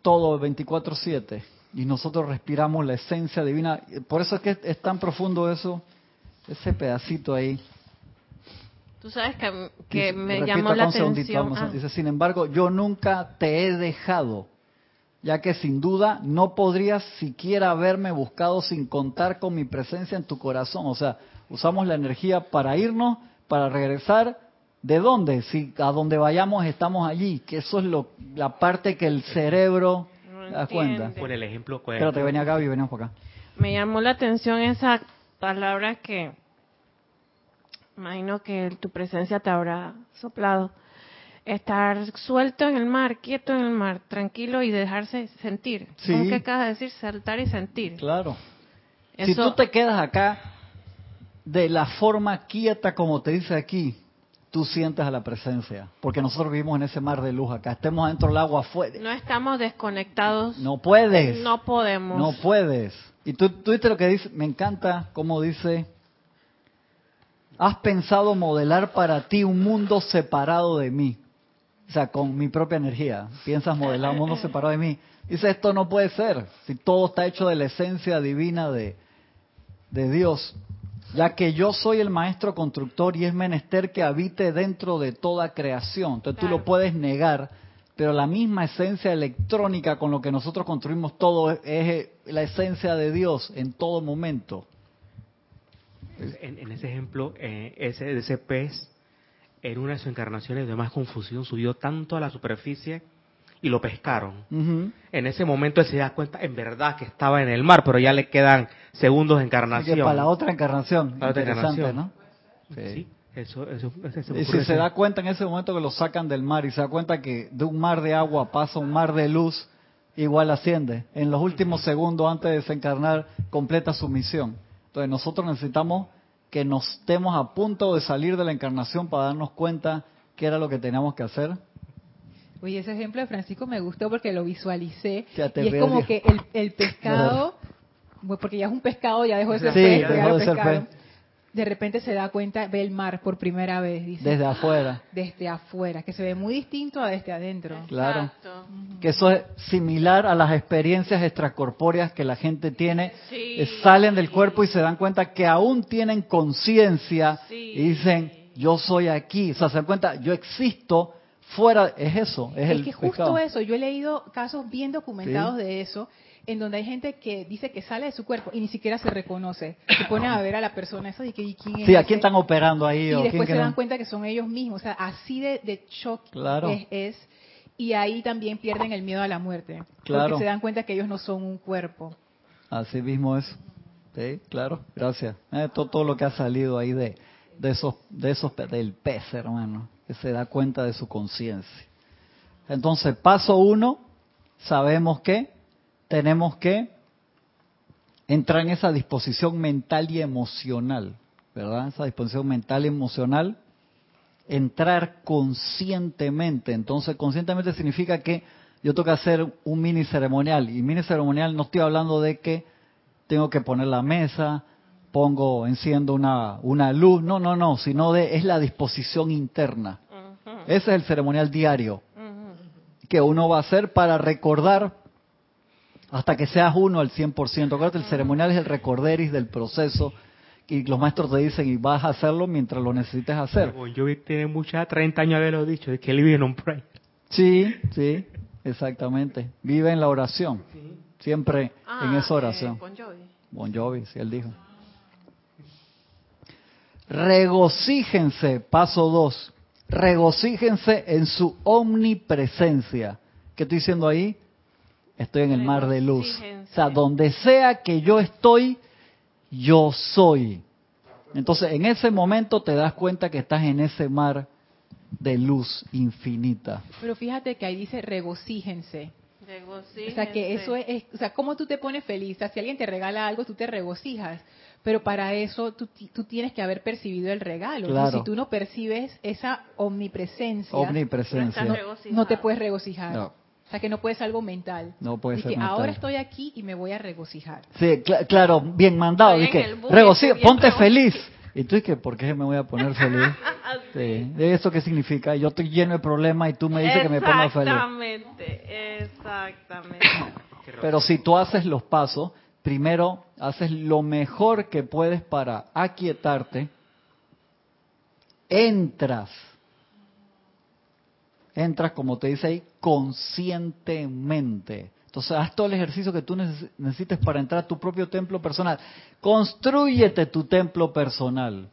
todo 24/7 y nosotros respiramos la esencia divina. Por eso es que es tan profundo eso, ese pedacito ahí. Tú sabes que, me llamó la atención. ah, Dice, sin embargo, yo nunca te he dejado, ya que sin duda no podrías siquiera haberme buscado sin contar con mi presencia en tu corazón. O sea, usamos la energía para irnos, para regresar. ¿De dónde? Si a donde vayamos estamos allí, que eso es lo, la parte que el cerebro No da cuenta. Con el ejemplo, el Espérate, venía acá y veníamos para acá. Me llamó la atención esa palabra que imagino que tu presencia te habrá soplado. Estar suelto en el mar, quieto en el mar, tranquilo y dejarse sentir. Sí. ¿Cómo que acabas de decir? Saltar y sentir. Claro. Si Eso, tú te quedas acá de la forma quieta como te dice aquí, tú sientes a la presencia. Porque nosotros vivimos en ese mar de luz acá. Estemos dentro del agua afuera. no estamos desconectados. No puedes. No podemos. No puedes. Y tú, tú viste lo que dice, me encanta cómo dice, has pensado modelar para ti un mundo separado de mí. O sea, con mi propia energía. Piensas modelar un mundo separado de mí. Dice, esto no puede ser. Si todo está hecho de la esencia divina de, de Dios. Ya que yo soy el maestro constructor y es menester que habite dentro de toda creación. Entonces tú Claro. lo puedes negar, pero la misma esencia electrónica con lo que nosotros construimos todo es, es la esencia de Dios en todo momento. En, en ese ejemplo, eh, ese, ese pez, en una de sus encarnaciones de más confusión, subió tanto a la superficie y lo pescaron. En ese momento él se da cuenta en verdad que estaba en el mar, pero ya le quedan segundos de encarnación. que para la otra encarnación. Para otra Interesante, encarnación. ¿no? Sí, eso, eso, eso- eso me Y si se da cuenta en ese momento que lo sacan del mar y se da cuenta que de un mar de agua pasa un mar de luz, igual asciende. En los últimos segundos antes de desencarnar, completa su misión. Entonces nosotros necesitamos que nos estemos a punto de salir de la encarnación para darnos cuenta qué era lo que teníamos que hacer. Oye, ese ejemplo de Francisco me gustó porque lo visualicé. Ya te y es veo, como Dios. que el, el pescado, porque ya es un pescado, ya dejó de ser Sí, pez, dejó de ser pescado. pez. De repente se da cuenta, ve el mar por primera vez, dice. Desde afuera. Desde afuera, que se ve muy distinto a desde adentro. Claro. Exacto. Que eso es similar a las experiencias extracorpóreas que la gente tiene. Sí. Eh, Salen del cuerpo y se dan cuenta que aún tienen conciencia Sí. y dicen, yo soy aquí. O sea, se dan cuenta, yo existo fuera. Es eso, es, Es, el que justo eso, yo he leído casos bien documentados de eso, en donde hay gente que dice que sale de su cuerpo y ni siquiera se reconoce. Se pone a ver a la persona esa y que ¿y quién es Sí, ¿a quién están operando ahí? y o quién después se no? dan cuenta que son ellos mismos. O sea, así de, de shock Claro. es, es. Y ahí también pierden el miedo a la muerte. Claro. Porque se dan cuenta que ellos no son un cuerpo. Así mismo es. Sí, claro, gracias. Eh, todo, todo lo que ha salido ahí de, de esos, de esos, del pez, hermano, que se da cuenta de su conciencia. Entonces, paso uno, sabemos que tenemos que entrar en esa disposición mental y emocional, ¿verdad? Esa disposición mental y emocional, entrar conscientemente. Entonces, conscientemente significa que yo tengo que hacer un mini ceremonial. Y mini ceremonial no estoy hablando de que tengo que poner la mesa, pongo, enciendo una, una luz. No, no, no, sino de, es la disposición interna. Ese es el ceremonial diario que uno va a hacer para recordar hasta que seas uno al 100%. Acuérdate, el ceremonial es el recorderis del proceso y los maestros te dicen y vas a hacerlo mientras lo necesites hacer. Bon Jovi tiene muchas, 30 años de haberlo dicho, de que él vive en un pray. Sí, sí, exactamente. Vive en la oración. Siempre en esa oración. Ah, eh, Bon Jovi. Bon Jovi, sí, él dijo. Regocíjense, paso dos. Regocíjense en su omnipresencia. ¿Qué estoy diciendo ahí? Estoy en el mar de luz. O sea, donde sea que yo estoy, yo soy. Entonces, en ese momento te das cuenta que estás en ese mar de luz infinita. Pero fíjate que ahí dice regocíjense. Regocíjense. O sea, que eso es, es- o sea, ¿cómo tú te pones feliz? O sea, si alguien te regala algo, tú te regocijas. Pero para eso tú, ti- tú tienes que haber percibido el regalo. Claro. Si tú no percibes esa omnipresencia, Omnipresencia. No te puedes regocijar. No. O sea, que no puede ser algo mental. No puede Y ser que mental. ahora estoy aquí y me voy a regocijar. Sí, cl- claro, bien mandado. Estoy Dije, bien ponte feliz. Y tú dices, ¿por qué me voy a poner feliz? Sí. ¿Eso qué significa? Yo estoy lleno de problemas y tú me dices que me ponga feliz. Exactamente, exactamente. Pero si tú haces los pasos, primero haces lo mejor que puedes para aquietarte, entras, entras como te dice ahí, conscientemente. Entonces haz todo el ejercicio que tú neces- necesites para entrar a tu propio templo personal. Construyete tu templo personal.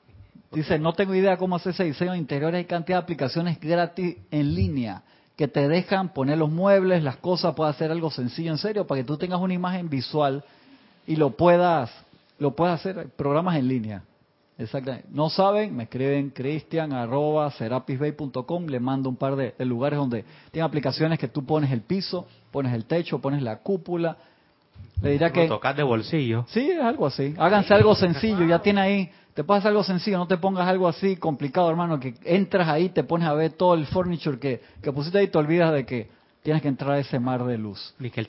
Dice, no tengo idea cómo hacer ese diseño de interiores, hay cantidad de aplicaciones gratis en línea que te dejan poner los muebles, las cosas, puedes hacer algo sencillo, en serio, para que tú tengas una imagen visual y lo puedas, lo puedas hacer, hay programas en línea. Exactamente. No saben, me escriben cristian arroba serapisbay.com, le mando un par de, de lugares donde tiene aplicaciones que tú pones el piso, pones el techo, pones la cúpula. Le dirá que... Lo tocas de bolsillo. Sí, es algo así. Háganse algo sencillo, ya tiene ahí, te pasas algo sencillo, no te pongas algo así complicado, hermano, que entras ahí, te pones a ver todo el furniture que, que pusiste ahí y te olvidas de que tienes que entrar a ese mar de luz. Ni que el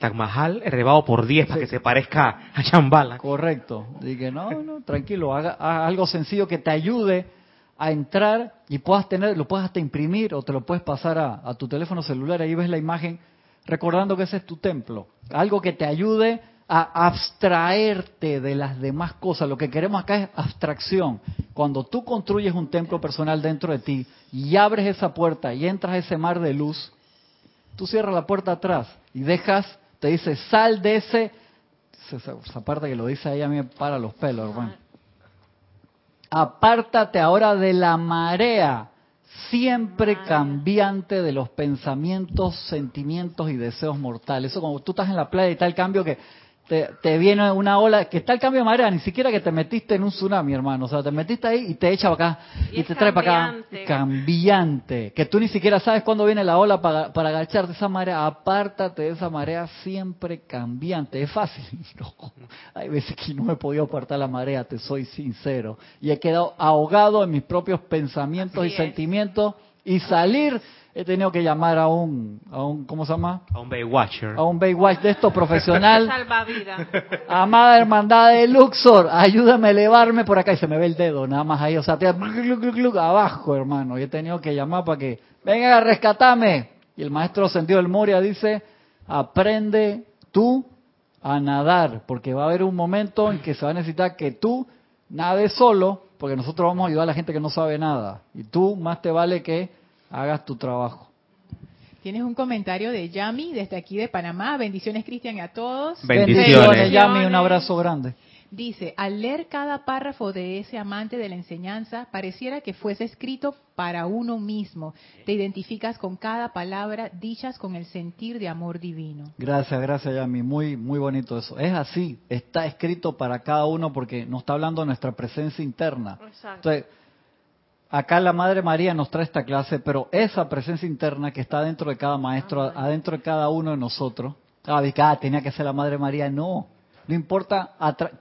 elevado por 10 para que se parezca a Chambala. Correcto. Dije, no, no, tranquilo, haga, haga algo sencillo que te ayude a entrar y puedas tener, lo puedes hasta imprimir o te lo puedes pasar a, a tu teléfono celular, ahí ves la imagen, recordando que ese es tu templo. Algo que te ayude a abstraerte de las demás cosas. Lo que queremos acá es abstracción. Cuando tú construyes un templo personal dentro de ti y abres esa puerta y entras a ese mar de luz, tú cierras la puerta atrás y dejas, te dice, sal de ese, esa, parte que lo dice ahí a mí me para los pelos, hermano. Apártate ahora de la marea siempre cambiante de los pensamientos, sentimientos y deseos mortales. Eso como tú estás en la playa y está el cambio que te, te viene una ola, que está el cambio de marea, ni siquiera que te metiste en un tsunami, hermano. O sea, te metiste ahí y te echa para acá Y te trae para acá. cambiante. Cambiante. Que tú ni siquiera sabes cuándo viene la ola para, para agacharte esa marea. Apártate de esa marea siempre cambiante. Es fácil. No. Hay veces que no he podido apartar la marea, te soy sincero. Y he quedado ahogado en mis propios pensamientos Así y es. sentimientos. Y salir, he tenido que llamar a un, a un ¿cómo se llama? A un Baywatcher. A un Baywatch de esto profesional. Salvavidas. Amada hermandad de Luxor, ayúdame a elevarme por acá y se me ve el dedo, nada más ahí, o sea, te abajo, hermano. Y he tenido que llamar para que vengan a rescatarme. Y el maestro Sendido del Moria dice, aprende tú a nadar, porque va a haber un momento en que se va a necesitar que tú nades solo, porque nosotros vamos a ayudar a la gente que no sabe nada. Y tú más te vale que hagas tu trabajo. Tienes un comentario de Yami desde aquí de Panamá. Bendiciones, Cristian, y a todos. Bendiciones. Yami, un abrazo grande. Dice, al leer cada párrafo de ese amante de la enseñanza, pareciera que fuese escrito para uno mismo. Te identificas con cada palabra dichas con el sentir de amor divino. Gracias, gracias Yami, muy muy bonito eso. Es así, está escrito para cada uno porque nos está hablando de nuestra presencia interna. Exacto. Entonces, acá la Madre María nos trae esta clase, pero esa presencia interna que está dentro de cada maestro, adentro de cada uno de nosotros, ah, tenía que ser la Madre María, no, no importa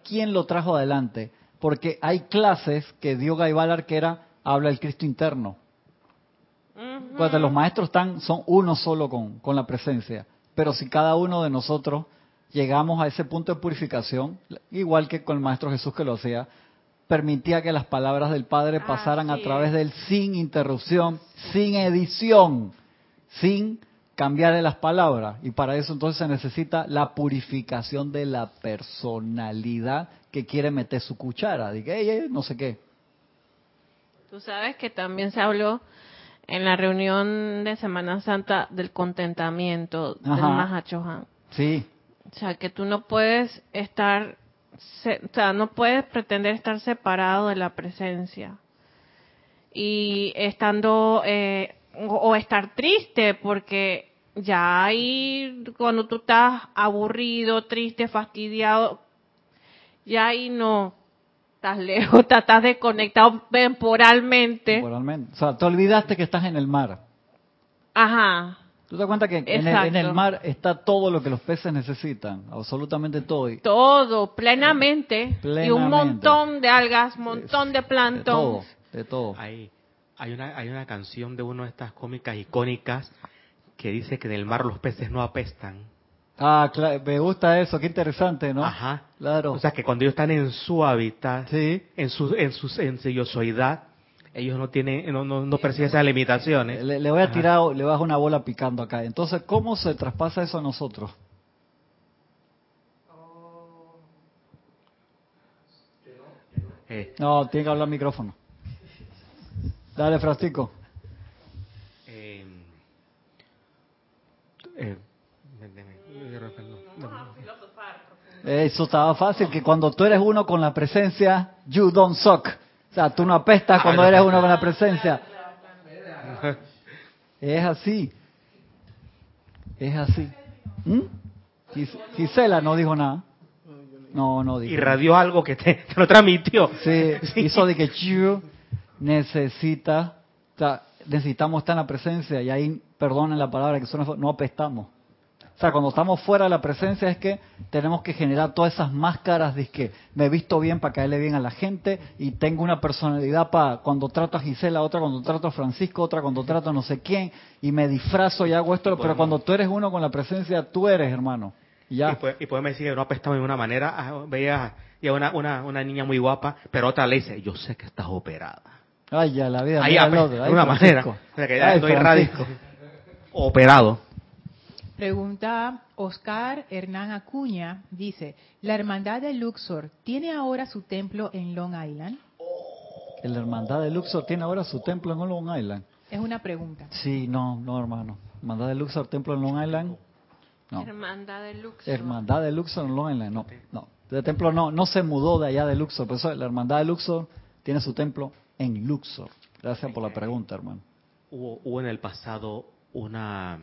quién lo trajo adelante, porque hay clases que dio Guy Ballard que era, habla el Cristo interno. Cuando los maestros están, son uno solo con, con la presencia. Pero si cada uno de nosotros llegamos a ese punto de purificación, igual que con el Maestro Jesús que lo hacía, permitía que las palabras del Padre pasaran a través de él sin interrupción, sin edición, sin cambiarle las palabras. Y para eso entonces se necesita la purificación de la personalidad que quiere meter su cuchara. Diga, "Ey, ey, no sé qué. Tú sabes que también se habló en la reunión de Semana Santa del contentamiento del Ajá. Mahachohan. Sí, O sea, que tú no puedes estar, se- o sea, no puedes pretender estar separado de la presencia. Y estando, eh, o, o estar triste, porque ya ahí, cuando tú estás aburrido, triste, fastidiado, ya ahí no, estás lejos, estás- estás desconectado temporalmente. temporalmente. O sea, te olvidaste que estás en el mar. Ajá. ¿Tú te das cuenta que en el, en el mar está todo lo que los peces necesitan? Absolutamente todo. Y Todo, plenamente. Y un montón de algas, montón de de plancton. todo, de todo. Hay, hay, una, hay una canción de una de estas cómicas icónicas que dice que en el mar los peces no apestan. Ah, claro, me gusta eso, qué interesante, ¿no? Ajá. Claro. O sea que cuando ellos están en su hábitat, sí. en su, en su, en su yosoidad, ellos no tienen, no, no, no perciben esas limitaciones. Le, le voy a Ajá. tirar, le dejar una bola picando acá. Entonces, ¿cómo se traspasa eso a nosotros? Eh, No, tiene que hablar micrófono. Dale, Frastico. eh, eh, no, no. Eso estaba fácil, que cuando tú eres uno con la presencia, you don't suck. O sea, tú no apestas cuando eres uno con la presencia. Es así. Es así. ¿Mm? Gis- Gisela no dijo nada. No, no dijo. Irradió algo que te, te lo transmitió. Sí, hizo de que you necesita, o sea, necesitamos estar en la presencia y ahí, perdonen la palabra que suena, no apestamos. O sea, cuando estamos fuera de la presencia es que tenemos que generar todas esas máscaras de que me he visto bien para caerle bien a la gente y tengo una personalidad para cuando trato a Gisela, otra cuando trato a Francisco, otra cuando trato a no sé quién y me disfrazo y hago esto, pero cuando tú eres uno con la presencia, tú eres hermano. Y ya. Y, podemos decir que no apestamos de una manera. ah, Veía una, una, una niña muy guapa, pero otra le dice, yo sé que estás operada. Ay, ya, la vida. Ahí apesta, de una manera. Francisco. O sea, que Ay, Francisco. Operado. Pregunta Oscar Hernán Acuña, dice, ¿la hermandad de Luxor tiene ahora su templo en Long Island? La hermandad de Luxor tiene ahora su templo en Long Island. Es una pregunta. Sí, no, no, hermano. Hermandad de Luxor, templo en Long Island. No. Hermandad de Luxor. Hermandad de Luxor en Long Island. No, no. El templo no, no se mudó de allá de Luxor. Por eso la hermandad de Luxor tiene su templo en Luxor. Gracias por la pregunta, hermano. Hubo, hubo en el pasado una,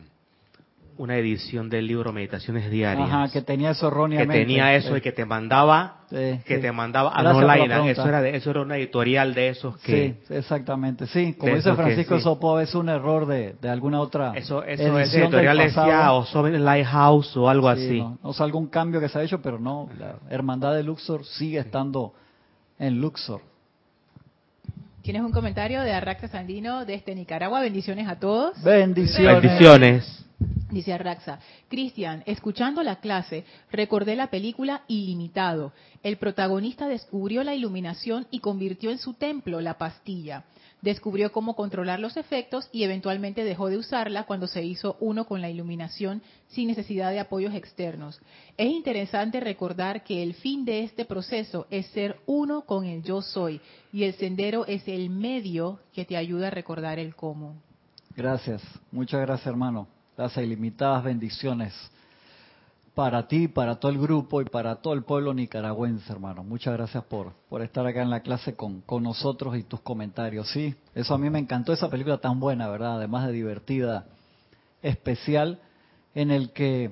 una edición del libro Meditaciones Diarias. Ajá, que tenía eso que erróneamente. tenía eso Sí, y que te mandaba sí, que sí. te mandaba a online pregunta. eso era de, eso era una editorial de esos que Sí, exactamente. Sí, como dice que Francisco, eso puede ser un error de, de alguna otra eso eso del editorial decía o Sovereign Lighthouse o algo Sí, así No, o sea, algún cambio que se ha hecho, pero no, la hermandad de Luxor sigue estando en Luxor. Tienes un comentario de Arraxa Sandino desde Nicaragua. Bendiciones a todos. Bendiciones. bendiciones Dice Arraxa, Cristian, escuchando la clase, recordé la película Ilimitado. El protagonista descubrió la iluminación y convirtió en su templo la pastilla. Descubrió cómo controlar los efectos y eventualmente dejó de usarla cuando se hizo uno con la iluminación sin necesidad de apoyos externos. Es interesante recordar que el fin de este proceso es ser uno con el yo soy y el sendero es el medio que te ayuda a recordar el cómo. Gracias, muchas gracias hermano. Las ilimitadas bendiciones para ti, para todo el grupo y para todo el pueblo nicaragüense, hermano. Muchas gracias por, por estar acá en la clase con, con nosotros y tus comentarios. Sí, eso a mí me encantó, esa película tan buena, ¿verdad? Además de divertida, especial, en el que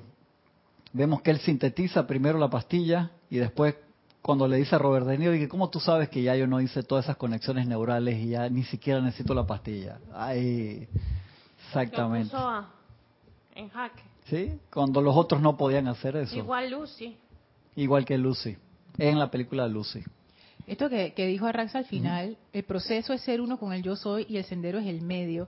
vemos que él sintetiza primero la pastilla y después cuando le dice a Robert De Niro, ¿cómo tú sabes que ya yo no hice todas esas conexiones neurales y ya ni siquiera necesito la pastilla? Ay, exactamente. Lo puso en jaque. ¿Sí? Cuando los otros no podían hacer eso. Igual Lucy. Igual que Lucy, en la película Lucy. Esto que, que dijo Arrax al final, el proceso es ser uno con el yo soy y el sendero es el medio.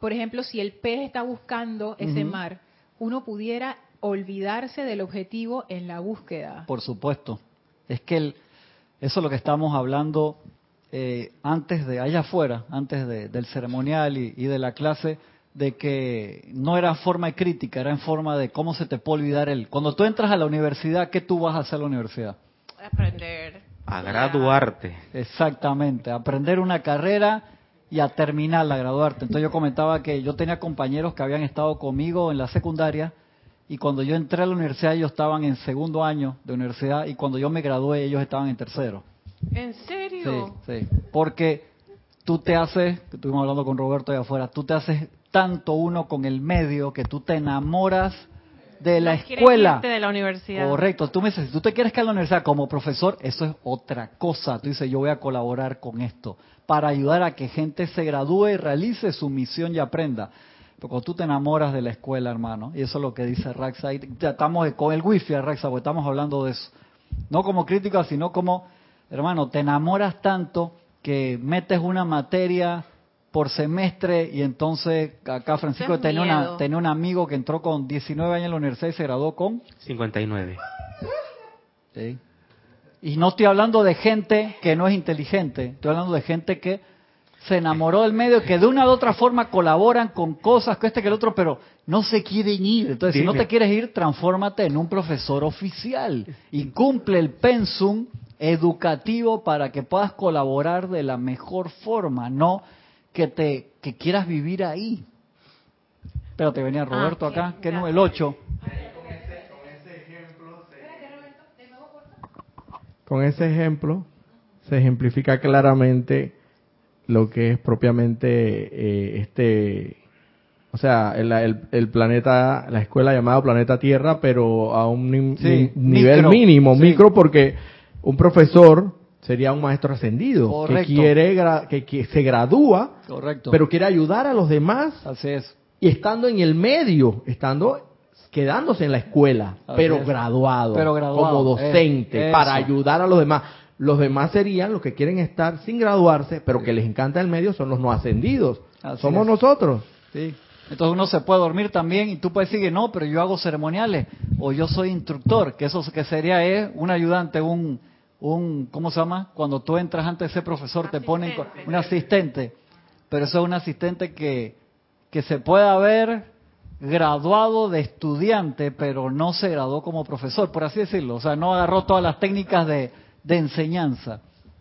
Por ejemplo, si el pez está buscando ese mar, uno pudiera olvidarse del objetivo en la búsqueda. Por supuesto. Es que el- eso es lo que estábamos hablando eh, antes de, allá afuera, antes de- del ceremonial y, y de la clase, de que no era forma de crítica, era en forma de cómo se te puede olvidar el... Cuando tú entras a la universidad, ¿qué tú vas a hacer a la universidad? Aprender. A graduarte. Exactamente, aprender una carrera y a terminarla, a graduarte. Entonces yo comentaba que yo tenía compañeros que habían estado conmigo en la secundaria y cuando yo entré a la universidad ellos estaban en segundo año de universidad y cuando yo me gradué ellos estaban en tercero. ¿En serio? Sí, sí, porque tú te haces, que estuvimos hablando con Roberto allá afuera, tú te haces tanto uno con el medio que tú te enamoras de la No escuela. de la universidad. Correcto, tú me dices, si tú te quieres quedar en la universidad como profesor, eso es otra cosa. Tú dices, yo voy a colaborar con esto para ayudar a que gente se gradúe y realice su misión y aprenda. Pero cuando tú te enamoras de la escuela, hermano, y eso es lo que dice Raxa, y ya estamos con el wifi, Raxa, porque estamos hablando de eso. No como crítica, sino como, hermano, te enamoras tanto que metes una materia por semestre y entonces acá Francisco es tenía, una, tenía un amigo que entró con 19 años en la universidad y se graduó con 59. Sí. Y no estoy hablando de gente que no es inteligente, estoy hablando de gente que se enamoró del medio, que de una u otra forma colaboran con cosas, que este que el otro, pero no se quieren ir. Entonces, si no te quieres ir, transfórmate en un profesor oficial y cumple el pensum educativo para que puedas colaborar de la mejor forma, no que te que quieras vivir ahí. Espérate, venía Roberto ok, acá, que no, el 8. Con ese ejemplo se ejemplifica claramente lo que es propiamente eh, este, o sea, el, el- el planeta, la escuela llamada planeta Tierra, pero a un ni- Sí, ni- nivel micro, mínimo, sí. micro, porque un profesor sería un maestro ascendido que quiere que, que se gradúa, Correcto. pero quiere ayudar a los demás Así es. y estando en el medio, estando quedándose en la escuela, Así pero es. graduado, Pero graduado, como docente, eh, para ayudar a los demás. Los demás serían los que quieren estar sin graduarse, pero que les encanta el medio, son los no ascendidos. Así Somos es. nosotros. Sí. Entonces uno se puede dormir también y tú puedes decir que no, pero yo hago ceremoniales o yo soy instructor, que eso que sería es un ayudante, un, un ¿cómo se llama? Cuando tú entras antes de ser profesor te ponen un asistente, pero eso es un asistente que, que se puede haber graduado de estudiante, pero no se graduó como profesor, por así decirlo. O sea, no agarró todas las técnicas de, de enseñanza.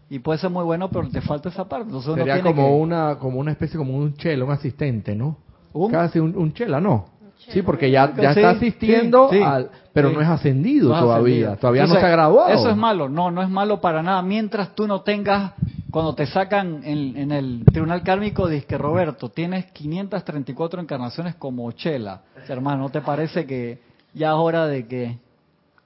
Y puede ser muy bueno, pero te falta esa parte. Entonces uno Sería tiene como que- una como una especie como un chela, un asistente, ¿no? ¿Un? Casi un, un chela, ¿no? Sí, porque ya, ya está asistiendo, sí, sí, al, pero sí. no es ascendido No todavía. ascendido. Todavía no se ha graduado. Eso es malo, no, no es malo para nada. Mientras tú no tengas, cuando te sacan en, en el tribunal kármico, dice que Roberto, tienes 534 encarnaciones como Chela. Hermano, ¿no te parece que ya es hora de que,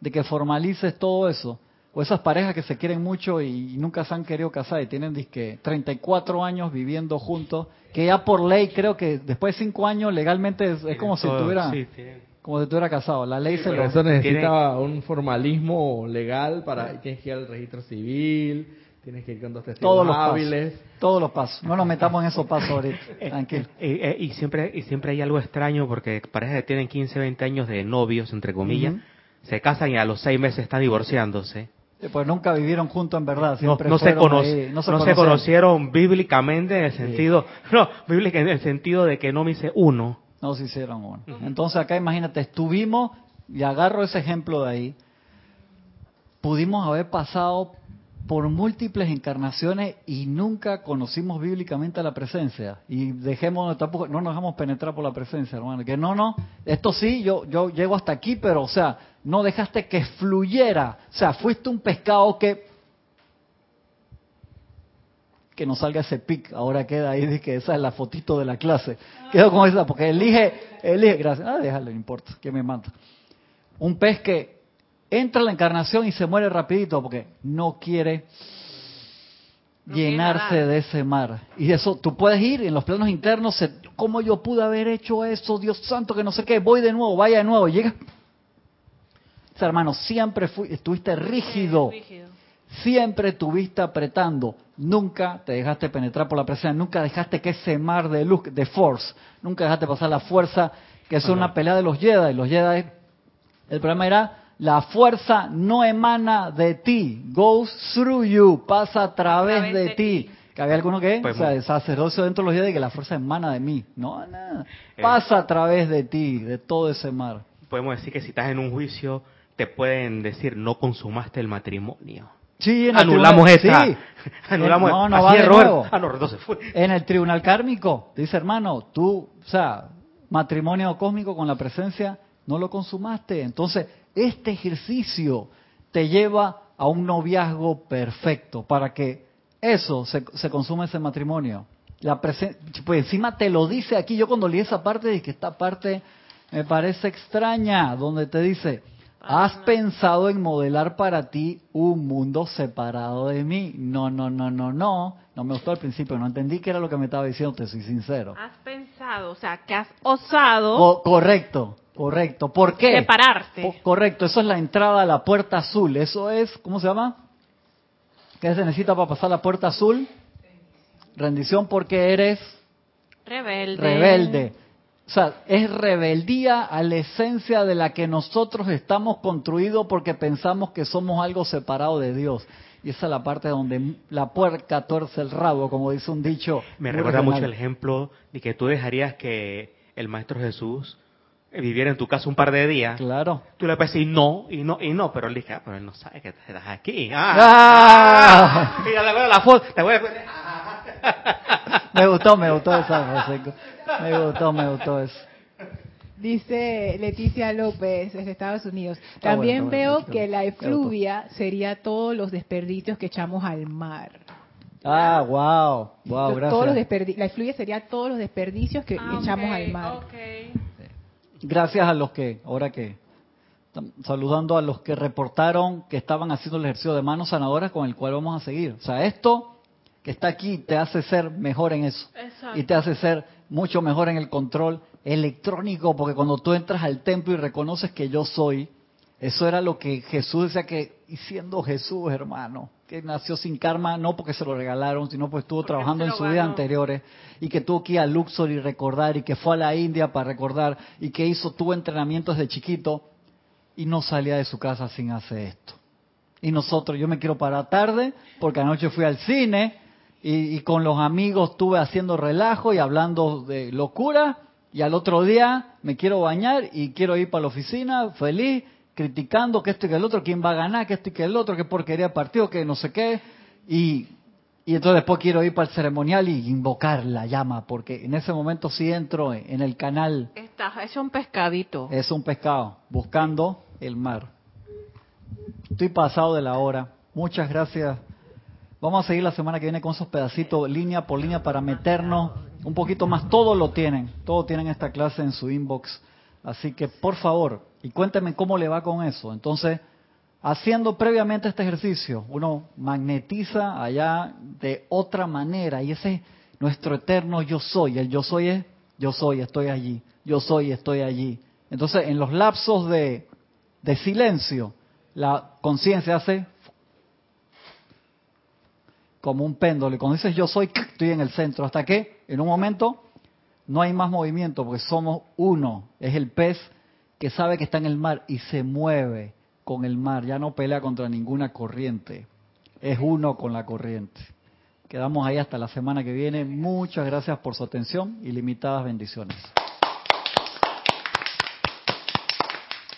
de que formalices todo eso? O esas parejas que se quieren mucho y, nunca se han querido casar y tienen disque 34 años viviendo juntos, que ya por ley creo que después de 5 años legalmente es, es como si Todo- estuviera sí, tienen- como si estuviera casado. La ley se Pero lo eso necesita Tiene- un formalismo legal para tienes que ir al registro civil, tienes que ir con dos testigos todos los hábiles. pasos, todos los pasos. No nos metamos en esos pasos ahorita, tranquilo. Eh, eh, y siempre y siempre hay algo extraño porque parejas que tienen 15, 20 años de novios, entre comillas, se casan y a los seis meses están divorciándose. Sí, Pues nunca vivieron juntos en verdad, No, siempre no se, cono- ahí, no se, conocieron bíblicamente en el sentido, no, bíblica en el sentido de que no me hice uno. No se hicieron uno. Entonces acá imagínate, estuvimos, y agarro ese ejemplo de ahí, pudimos haber pasado por múltiples encarnaciones y nunca conocimos bíblicamente la presencia. Y dejemos, tampoco, no nos dejamos penetrar por la presencia, hermano. Que no, no, esto sí, yo, yo llego hasta aquí, pero o sea, no dejaste que fluyera. O sea, fuiste un pescado que que no salga ese pic, ahora queda ahí que esa es la fotito de la clase. Quedo con esa, porque elige, elige, gracias, ah, déjalo, no importa, que me mata. Un pez que entra a la encarnación y se muere rapidito porque no quiere No llenarse de ese mar. Y eso, tú puedes ir en los planos internos, se- ¿cómo yo pude haber hecho eso? Dios santo, que no sé qué, voy de nuevo, vaya de nuevo, llega. O sea, hermano, siempre fui, estuviste rígido. Rígido. Siempre estuviste apretando, nunca te dejaste penetrar por la presión, nunca dejaste que ese mar de luz, de force, nunca dejaste pasar la fuerza, que es una pelea de los Jedi. Los Jedi, el problema era, la fuerza no emana de ti, goes through you, pasa a través, de, ti. Que había alguno que, Pues o sea, el sacerdocio dentro de los Jedi, que la fuerza emana de mí. No, nada. Eh. Pasa a través de ti, de todo ese mar. Podemos decir que si estás en un juicio, te pueden decir, no consumaste el matrimonio. Sí, en el Anulamos tribunal- esta. sí. Anulamos No, no así va de Robert. nuevo. Ah, no, entonces fue. En el tribunal kármico, dice hermano, tú, o sea, matrimonio cósmico con la presencia, no lo consumaste. Entonces, este ejercicio te lleva a un noviazgo perfecto para que eso se, se consuma ese matrimonio. La presen- pues encima te lo dice aquí, yo cuando leí esa parte, dije que esta parte me parece extraña, donde te dice, has pensado en modelar para ti un mundo separado de mí. No, no, no, no, no. No me gustó al principio, no entendí qué era lo que me estaba diciendo, te soy sincero. Has pensado, o sea, que has osado Co- correcto, correcto. ¿Por qué? separarte. Correcto, eso es la entrada a la puerta azul. Eso es, ¿cómo se llama? ¿Qué se necesita para pasar la puerta azul? Rendición porque eres Rebelde. rebelde. O sea, es rebeldía a la esencia de la que nosotros estamos construidos porque pensamos que somos algo separado de Dios. Y esa es la parte donde la puerca tuerce el rabo, como dice un dicho. Me recuerda regional. mucho el ejemplo de que tú dejarías que el Maestro Jesús viviera en tu casa un par de días. Claro. Tú le puedes decir no, y no, y no, pero él dice, ah, pero él no sabe que estás aquí. Ah, ¡Ah! ah. Mira, le voy a la foto, le voy a... Me gustó, me gustó esa, José. Me gustó, me gustó eso. Dice Leticia López desde Estados Unidos. También bueno, veo bueno, que la efluvia sería todos los desperdicios que echamos al mar. Ah, wow, wow, Los- todos los gracias. la efluvia sería todos los desperdicios que Ah, echamos al mar. ok. Gracias a los que, ahora que, saludando a los que reportaron que estaban haciendo el ejercicio de manos sanadoras con el cual vamos a seguir. O sea, esto que está aquí te hace ser mejor en eso. Exacto. Y te hace ser mucho mejor en el control electrónico, porque cuando tú entras al templo y reconoces que yo soy, eso era lo que Jesús decía que, y siendo Jesús, hermano, que nació sin karma, no porque se lo regalaron, sino porque estuvo Porque trabajando en lo su vida ganó. anteriores, y que tuvo que ir a Luxor y recordar, y que fue a la India para recordar, y que hizo, tuvo entrenamientos de chiquito, y no salía de su casa sin hacer esto. Y nosotros, yo me quiero parar tarde, porque anoche fui al cine, y, y con los amigos estuve haciendo relajo y hablando de locura, y al otro día me quiero bañar y quiero ir para la oficina feliz, criticando que esto y que el otro, quién va a ganar, que esto y que el otro, qué porquería partido, que no sé qué, y, y entonces después quiero ir para el ceremonial y invocar la llama, porque en ese momento sí entro en el canal, Estás hecho un pescadito. es un pescado, buscando el mar. Estoy pasado de la hora. Muchas gracias. Vamos a seguir la semana que viene con esos pedacitos, línea por línea, para meternos un poquito más. Todo lo tienen, todo tienen esta clase en su inbox. Así que, por favor, y cuéntenme cómo le va con eso. Entonces, haciendo previamente este ejercicio, uno magnetiza allá de otra manera. Y ese es nuestro eterno yo soy. El yo soy es yo soy, estoy allí. Yo soy, estoy allí. Entonces, en los lapsos de, de silencio, la conciencia hace como un péndulo. Y cuando dices yo soy, estoy en el centro. Hasta que en un momento no hay más movimiento porque somos uno. Es el pez que sabe que está en el mar y se mueve con el mar. Ya no pelea contra ninguna corriente. Es uno con la corriente. Quedamos ahí hasta la semana que viene. Muchas gracias por su atención y limitadas bendiciones.